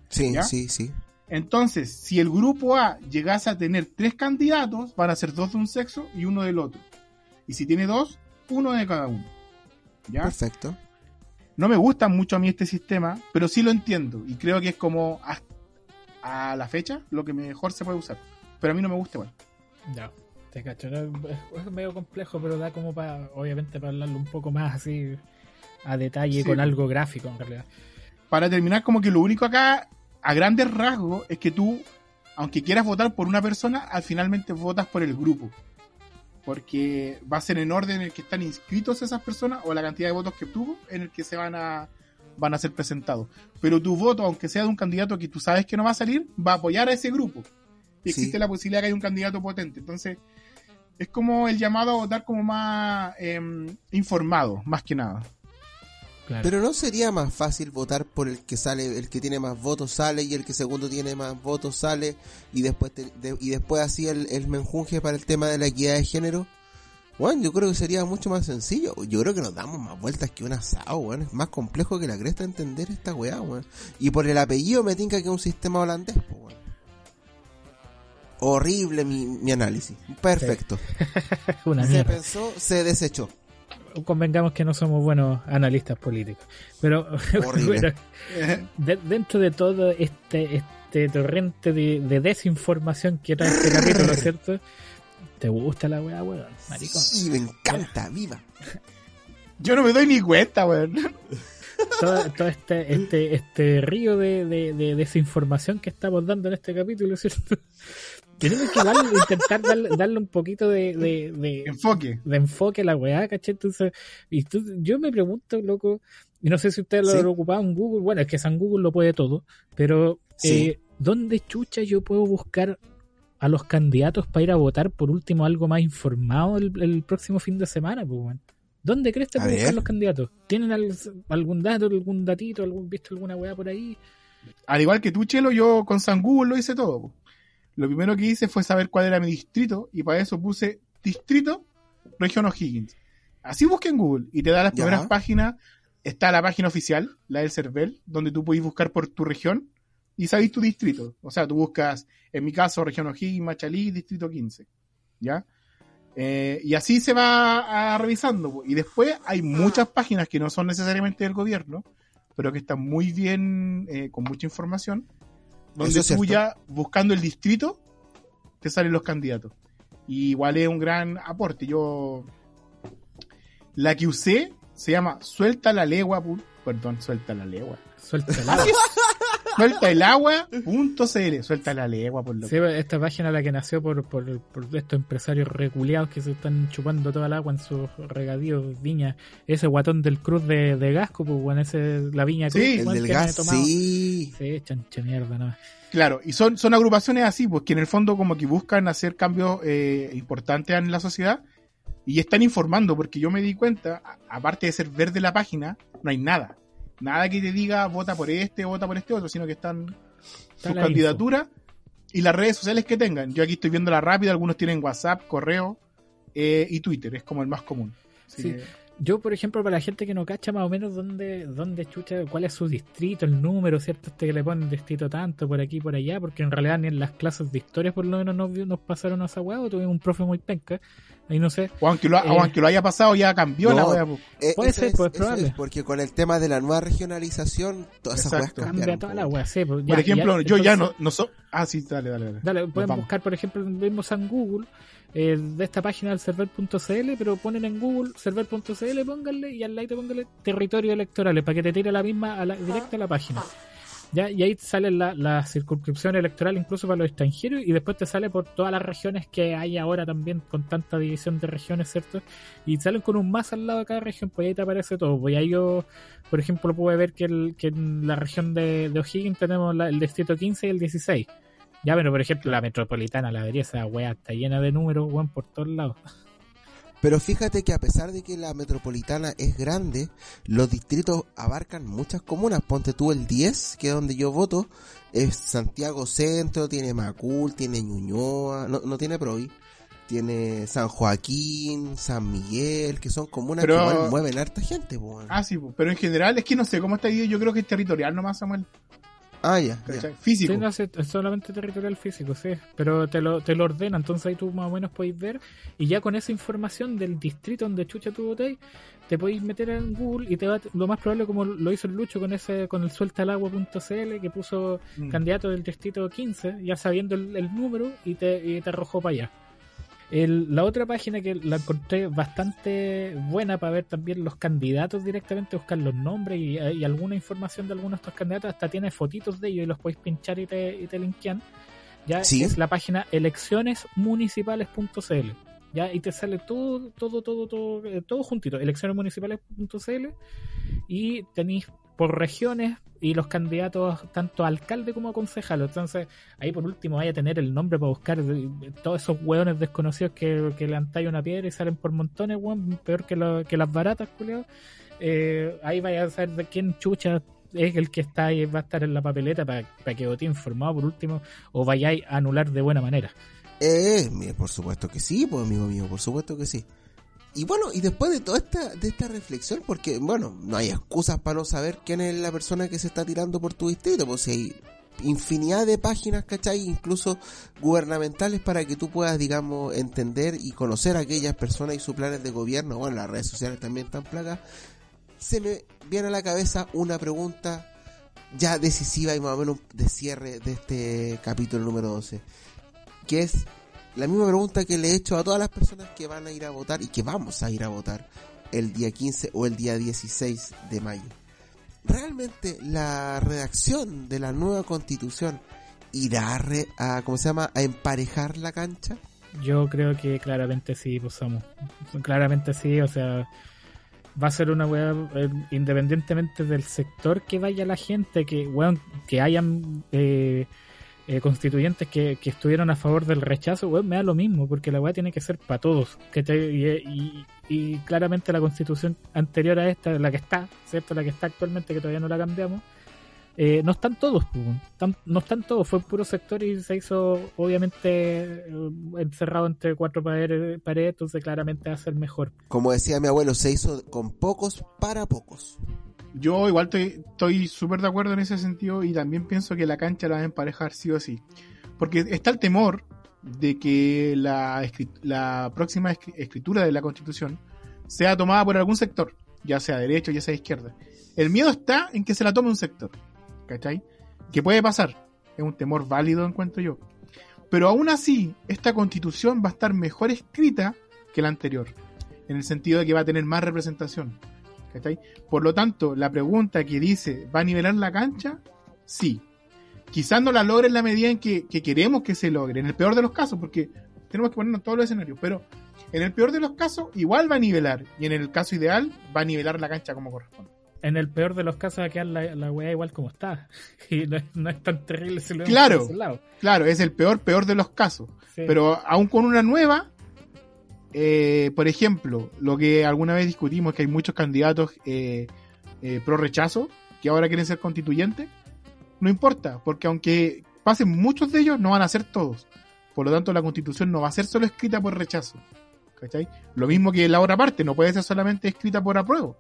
Speaker 2: Sí,
Speaker 1: ¿Ya?
Speaker 2: sí, sí.
Speaker 1: Entonces, si el grupo A llegase a tener tres candidatos, van a ser dos de un sexo y uno del otro. Y si tiene dos, uno de cada uno. ¿Ya?
Speaker 2: Perfecto.
Speaker 1: No me gusta mucho a mí este sistema, pero sí lo entiendo. Y creo que es como a, a la fecha lo que mejor se puede usar. Pero a mí no me gusta igual.
Speaker 3: Ya, te cacho. ¿no? Es, es medio complejo, pero da como para, obviamente, para hablarlo un poco más así a detalle,
Speaker 1: Sí.
Speaker 3: con algo gráfico en realidad.
Speaker 1: Para terminar, como que lo único acá, a grandes rasgos, es que tú, aunque quieras votar por una persona, al finalmente votas por el grupo. Porque va a ser en orden en el que están inscritos esas personas o la cantidad de votos que obtuvo en el que se van a van a ser presentados. Pero tu voto, aunque sea de un candidato que tú sabes que no va a salir, va a apoyar a ese grupo. Y
Speaker 2: Sí.
Speaker 1: existe la posibilidad que haya un candidato potente. Entonces, es como el llamado a votar como más em, informado, más que nada.
Speaker 3: Claro.
Speaker 2: Pero no sería más fácil votar por el que sale, el que tiene más votos sale y el que segundo tiene más votos sale y después te- de- y después así el, el menjunje para el tema de la equidad de género. Bueno, yo creo que sería mucho más sencillo. Yo creo que nos damos más vueltas que un asado, weón. Es más complejo que la cresta entender esta weá, weón. Y por el apellido me tinca que es un sistema holandés, weón. Horrible mi, mi análisis. Perfecto.
Speaker 3: Una
Speaker 2: Se pensó, se desechó.
Speaker 3: Convengamos que no somos buenos analistas políticos. Pero de- dentro de todo este, este torrente de, de desinformación que trae este capítulo, ¿cierto? ¿Te gusta la weá, weón? Maricón.
Speaker 2: Sí, me encanta, viva.
Speaker 1: Yo no me doy ni cuenta, weón.
Speaker 3: todo, todo este, este, este río de, de- de desinformación que estamos dando en este capítulo, ¿cierto? Tenemos que igual intentar darle, darle un poquito de, de, de-
Speaker 1: Enfoque.
Speaker 3: de enfoque a la weá, ¿cachai? Entonces, y tú- yo me pregunto, loco, y no sé si ustedes lo
Speaker 2: Sí.
Speaker 3: han ocupado en Google, bueno, es que San Google lo puede todo, pero
Speaker 2: Sí.
Speaker 3: eh, ¿dónde chucha yo puedo buscar a los candidatos para ir a votar por último algo más informado el, el próximo fin de semana? Pues? ¿Dónde crees que
Speaker 2: A
Speaker 3: puedo buscar los candidatos? ¿Tienen al- algún dato, algún datito, algún, visto alguna weá por ahí?
Speaker 1: Al igual que tú, Chelo, yo con San Google lo hice todo. po. Lo primero que hice fue saber cuál era mi distrito y para eso puse distrito región O'Higgins. Así busqué en Google y te da las
Speaker 2: Ya.
Speaker 1: primeras páginas. Está la página oficial, la del CERVEL, donde tú puedes buscar por tu región y sabes tu distrito. O sea, tú buscas, en mi caso, región O'Higgins, Machalí, distrito 15. ¿Ya? Eh, y así se va ah, revisando. Y después hay muchas páginas que no son necesariamente del gobierno, pero que están muy bien, eh, con mucha información, donde
Speaker 2: es
Speaker 1: tú
Speaker 2: cierto.
Speaker 1: ya buscando el distrito te salen los candidatos. Y igual es un gran aporte. Yo la que usé se llama Suelta la legua, perdón, suelta la legua.
Speaker 3: Suelta el agua.
Speaker 1: Suelta el agua.cl, suelta la legua por lo
Speaker 3: Sí, esta página la que nació por, por, por estos empresarios reculeados que se están chupando toda el agua en sus regadíos, viñas. Ese guatón del cruz de, de Gasco, pues bueno, ese, la viña cruz,
Speaker 1: Sí,
Speaker 2: El del
Speaker 3: que
Speaker 2: gas, sí.
Speaker 3: Sí, chancha mierda, no.
Speaker 1: Claro, y son, son agrupaciones así, pues que en el fondo como que buscan hacer cambios eh, importantes en la sociedad y están informando, porque yo me di cuenta, aparte de ser verde la página, no hay nada. Nada que te diga vota por este, vota por este otro, sino que están
Speaker 3: Está
Speaker 1: sus candidaturas y las redes sociales que tengan. Yo aquí estoy viendo la rápida, algunos tienen WhatsApp, correo eh, y Twitter, es como el más común. Así
Speaker 3: Sí.
Speaker 1: que-
Speaker 3: Yo, por ejemplo, para la gente que no cacha más o menos dónde, dónde chucha, cuál es su distrito, el número, ¿cierto? Este que le ponen distrito tanto, por aquí, por allá, porque en realidad ni en las clases de historia por lo menos nos, nos pasaron a esa weá, o tuvimos un profe muy penca, ahí no sé.
Speaker 1: o, aunque lo, o
Speaker 3: Eh.
Speaker 1: aunque lo haya pasado, ya cambió
Speaker 2: No,
Speaker 1: la wea, pues.
Speaker 2: Eh,
Speaker 3: Puede ser,
Speaker 2: es,
Speaker 3: pues, probable.
Speaker 2: es, porque con el tema de la nueva regionalización, todas esas
Speaker 1: Exacto.
Speaker 2: weas
Speaker 3: Cambia toda la weá, sí. pues,
Speaker 1: Por ejemplo,
Speaker 3: ya,
Speaker 1: yo ya no, no so- Ah, sí, dale, dale, dale.
Speaker 3: Dale, pueden
Speaker 1: vamos.
Speaker 3: buscar, por ejemplo, mismo San Google, eh, de esta página del server.cl, pero ponen en Google server.cl, pónganle y al lado pónganle territorio electorales para que te tire la misma a la, directa a la página. Ya, y ahí sale la, la circunscripción electoral incluso para los extranjeros y después te sale por todas las regiones que hay ahora también con tanta división de regiones, ¿cierto? Y salen con un más al lado de cada región, pues ahí te aparece todo. Pues ahí yo, por ejemplo, pude ver que, el, que en la región de, de O'Higgins tenemos la- el distrito 15 y el 16. Ya, pero por ejemplo, la metropolitana, la vería esa weá está llena de números, weón, por todos lados.
Speaker 2: Pero fíjate que a pesar de que la metropolitana es grande, los distritos abarcan muchas comunas. Ponte tú el 10, que es donde yo voto, es Santiago Centro, tiene Macul, tiene Ñuñoa, no, no tiene Provi, tiene San Joaquín, San Miguel, que son comunas
Speaker 1: Pero-
Speaker 2: que igual mueven harta gente. weón.
Speaker 1: Ah, sí, pues, pero en general es que no sé cómo está dividido. Yo creo que es territorial nomás, Samuel.
Speaker 2: Ah, ya, ya.
Speaker 1: Físico.
Speaker 3: Sí, no, sí, es solamente territorial físico, sí. Pero te lo, te lo ordena, entonces ahí tú más o menos podéis ver. Y ya con esa información del distrito donde chucha tu votéis, te podéis meter en Google y te va, lo más probable como lo hizo el Lucho con ese con el sueltalagua.cl que puso
Speaker 1: Mm.
Speaker 3: candidato del distrito 15, ya sabiendo el, el número y te, y te arrojó para allá. El- la otra página que la encontré bastante buena para ver también los candidatos directamente, buscar los nombres y, y alguna información de algunos de estos candidatos, hasta tiene fotitos de ellos y los podéis pinchar y te, y te linkean. Ya
Speaker 2: Sí.
Speaker 3: es la página eleccionesmunicipales.cl. Ya, y te sale todo, todo, todo, todo, eh, todo juntito, eleccionesmunicipales.cl y tenéis por regiones y los candidatos tanto a alcalde como a concejal. Entonces, ahí por último vaya a tener el nombre para buscar todos esos hueones desconocidos que, que le han tallado una piedra y salen por montones, peor que, lo- que las baratas, culiao. Eh, ahí vaya a saber de quién chucha es el que está ahí, va a estar en la papeleta para, para que vote informado por último o vayáis a anular de buena manera.
Speaker 2: Eh, mire, por supuesto que sí, pues amigo mío, por supuesto que sí. Y bueno, y después de toda esta, de esta reflexión, porque bueno, no hay excusas para no saber quién es la persona que se está tirando por tu distrito, pues si hay infinidad de páginas, ¿cachai? Incluso gubernamentales para que tú puedas, digamos, entender y conocer a aquellas personas y sus planes de gobierno. Bueno, las redes sociales también están plagas. Se me viene a la cabeza una pregunta ya decisiva y más o menos de cierre de este capítulo número 12 que es la misma pregunta que le he hecho a todas las personas que van a ir a votar y que vamos a ir a votar el día 15 o el día 16 de mayo. ¿Realmente la redacción de la nueva constitución irá a, re- a ¿cómo se llama? a emparejar la cancha?
Speaker 3: Yo creo que claramente sí, pues somos. Claramente sí, o sea, va a ser una weá, eh, independientemente del sector que vaya la gente, que weón, que hayan eh, eh, constituyentes que, estuvieron a favor del rechazo, weón, me da lo mismo, porque la weá tiene que ser para todos. Que y, claramente la constitución anterior a esta, la que está, ¿cierto? La que está actualmente, que todavía no la cambiamos. eh, no están todos, pues, no están todos, fue puro sector y se hizo obviamente eh, encerrado entre cuatro paredes, entonces claramente va a mejor.
Speaker 2: Como decía mi abuelo, se hizo con pocos para pocos.
Speaker 1: Yo igual estoy súper de acuerdo en ese sentido y también pienso que la cancha la van a emparejar sí o sí. Porque está el temor de que la, próxima escri- escritura de la constitución sea tomada por algún sector, ya sea derecho, ya sea izquierda. El miedo está en que se la tome un sector, ¿cachai? Que puede pasar, es un temor válido encuentro yo. Pero aún así, esta constitución va a estar mejor escrita que la anterior, en el sentido de que va a tener más representación. ¿Cachai? Por lo tanto, la pregunta que dice, ¿va a nivelar la cancha? Sí. Quizás no la logre en la medida en que, que queremos que se logre, en el peor de los casos, porque tenemos que ponernos todos los escenarios, pero en el peor de los casos igual va a nivelar, y en el caso ideal va a nivelar la cancha como corresponde.
Speaker 3: En el peor de los casos va a quedar la, la weá igual como está. Y no es, no es tan terrible si lo
Speaker 1: Claro.
Speaker 3: lado.
Speaker 1: Claro, es el peor, peor de los casos.
Speaker 3: Sí.
Speaker 1: Pero aún con una nueva, eh, por ejemplo, lo que alguna vez discutimos que hay muchos candidatos eh, eh, pro rechazo que ahora quieren ser constituyentes. No importa, porque aunque pasen muchos de ellos, no van a ser todos. Por lo tanto, la constitución no va a ser solo escrita por rechazo. ¿Cachai? Lo mismo que la otra parte, no puede ser solamente escrita por apruebo.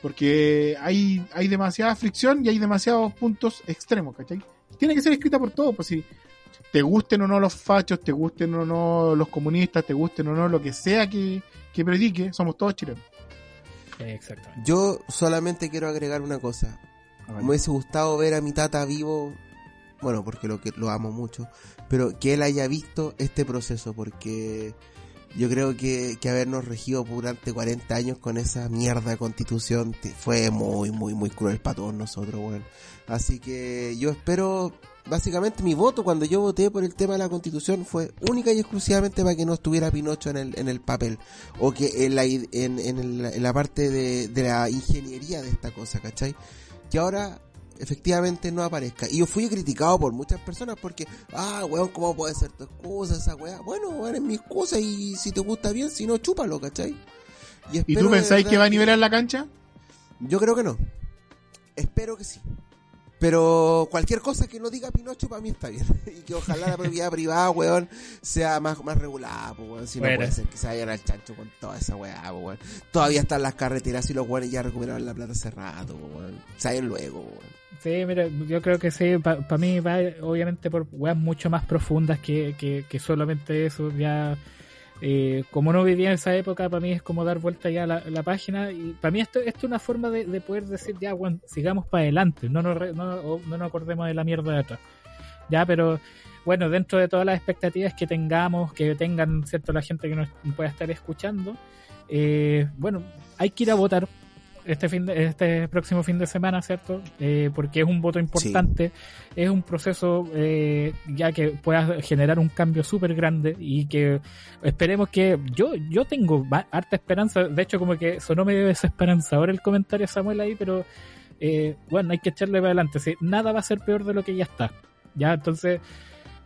Speaker 1: Porque hay, hay demasiada fricción y hay demasiados puntos extremos, ¿cachai? Tiene que ser escrita por todos, pues si te gusten o no los fachos, te gusten o no los comunistas, te gusten o no lo que sea que, que predique, somos todos chilenos.
Speaker 3: Exactamente.
Speaker 2: Yo solamente quiero agregar una cosa. Me hubiese gustado ver a mi tata vivo, bueno, porque lo que lo amo mucho, pero que él haya visto este proceso, porque yo creo que, que habernos regido durante 40 años con esa mierda de constitución fue muy, muy, muy cruel para todos nosotros, weón. Así que yo espero, básicamente mi voto cuando yo voté por el tema de la constitución fue única y exclusivamente para que no estuviera Pinocho en el, en el papel, o que en la, en, en el- en la parte de, de la ingeniería de esta cosa, ¿cachai? que ahora efectivamente no aparezca. Y yo fui criticado por muchas personas porque, ah, weón, ¿cómo puede ser tu excusa esa weá? Bueno, weón, es mi excusa y si te gusta bien, si no, chúpalo, ¿cachai?
Speaker 1: ¿Y
Speaker 2: espero
Speaker 1: tú pensáis que va a nivelar la cancha?
Speaker 2: Yo creo que no. Espero que sí. Pero cualquier cosa que no diga Pinocho para mí está bien. y que ojalá la propiedad privada, weón, sea más, más regulada, pues, weón. Si no puede ser que se vayan al chancho con toda esa weá, pues, weón. Todavía están las carreteras y los weones ya recuperaron la plata hace rato, pues, weón. Se vayan luego, weón.
Speaker 3: Sí, mira, yo creo que sí, para mí va obviamente por weas mucho más profundas que, que, que solamente eso. Ya, eh, como no vivía en esa época, para mí es como dar vuelta ya la, la página. Y para mí esto, esto es una forma de, de poder decir, ya, bueno, sigamos para adelante, no nos, no, no nos acordemos de la mierda de atrás. Ya, pero bueno, dentro de todas las expectativas que tengamos, que tengan, ¿cierto?, la gente que nos pueda estar escuchando, eh, bueno, hay que ir a votar este fin de- este próximo fin de semana, ¿cierto? Eh, porque es un voto importante, es un proceso eh, ya que pueda generar un cambio súper grande y que esperemos que yo yo tengo harta esperanza, de hecho como que sonó medio desesperanzador el comentario de Samuel ahí, pero eh, bueno, hay que echarle para adelante. Sí, nada va a ser peor de lo que ya está. Ya, entonces,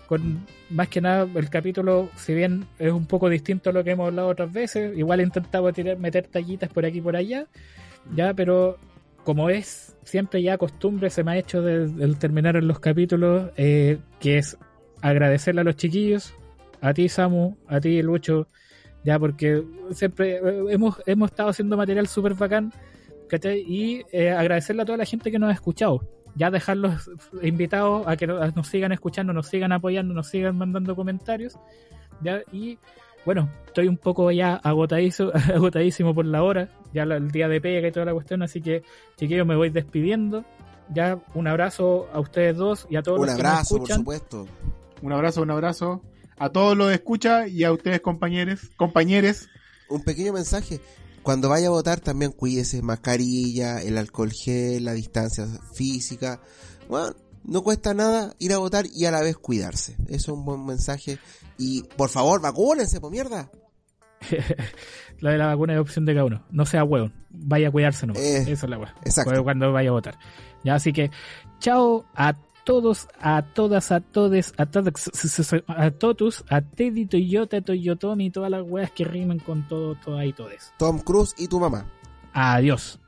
Speaker 3: con más que nada, el capítulo, si bien es un poco distinto a lo que hemos hablado otras veces, igual he intentado tirar, meter tallitas por aquí y por allá, ya, pero como es siempre ya costumbre, se me ha hecho del terminar en los capítulos, eh, que es agradecerle a los chiquillos, a ti Samu, a ti Lucho, ya porque siempre eh, hemos, hemos estado haciendo material súper bacán, ¿cachai? Y eh, agradecerle a toda la gente que nos ha escuchado. Ya dejarlos invitados a que nos sigan escuchando, nos sigan apoyando, nos sigan mandando comentarios. ¿ya? Y bueno, estoy un poco ya agotadísimo, agotadísimo por la hora, ya el día de pega y toda la cuestión, así que chiquillos me voy despidiendo. Ya un abrazo a ustedes dos y a todos
Speaker 2: Un
Speaker 3: los que
Speaker 2: abrazo,
Speaker 3: nos
Speaker 2: por
Speaker 3: escuchan.
Speaker 2: supuesto.
Speaker 1: Un abrazo, un abrazo a todos los de escucha y a ustedes compañeros, compañeros.
Speaker 2: Un pequeño mensaje. Cuando vaya a votar también cuídese, mascarilla, el alcohol gel, la distancia física. Bueno, no cuesta nada ir a votar y a la vez cuidarse. Eso es un buen mensaje. Y por favor, vacúnense, por mierda.
Speaker 3: La de la vacuna es opción de cada uno. No sea hueón. Vaya a cuidarse nomás.
Speaker 2: Eh,
Speaker 3: Esa es la hueá.
Speaker 2: exacto.
Speaker 3: Cuando vaya a votar. Ya, así que, chao a todos, a todas, a todes, a todos, a todos, a Teddy, Toyota, Toyotomi y todas las weas que rimen con todo, todo y todes.
Speaker 2: Tom Cruise y tu mamá.
Speaker 3: Adiós.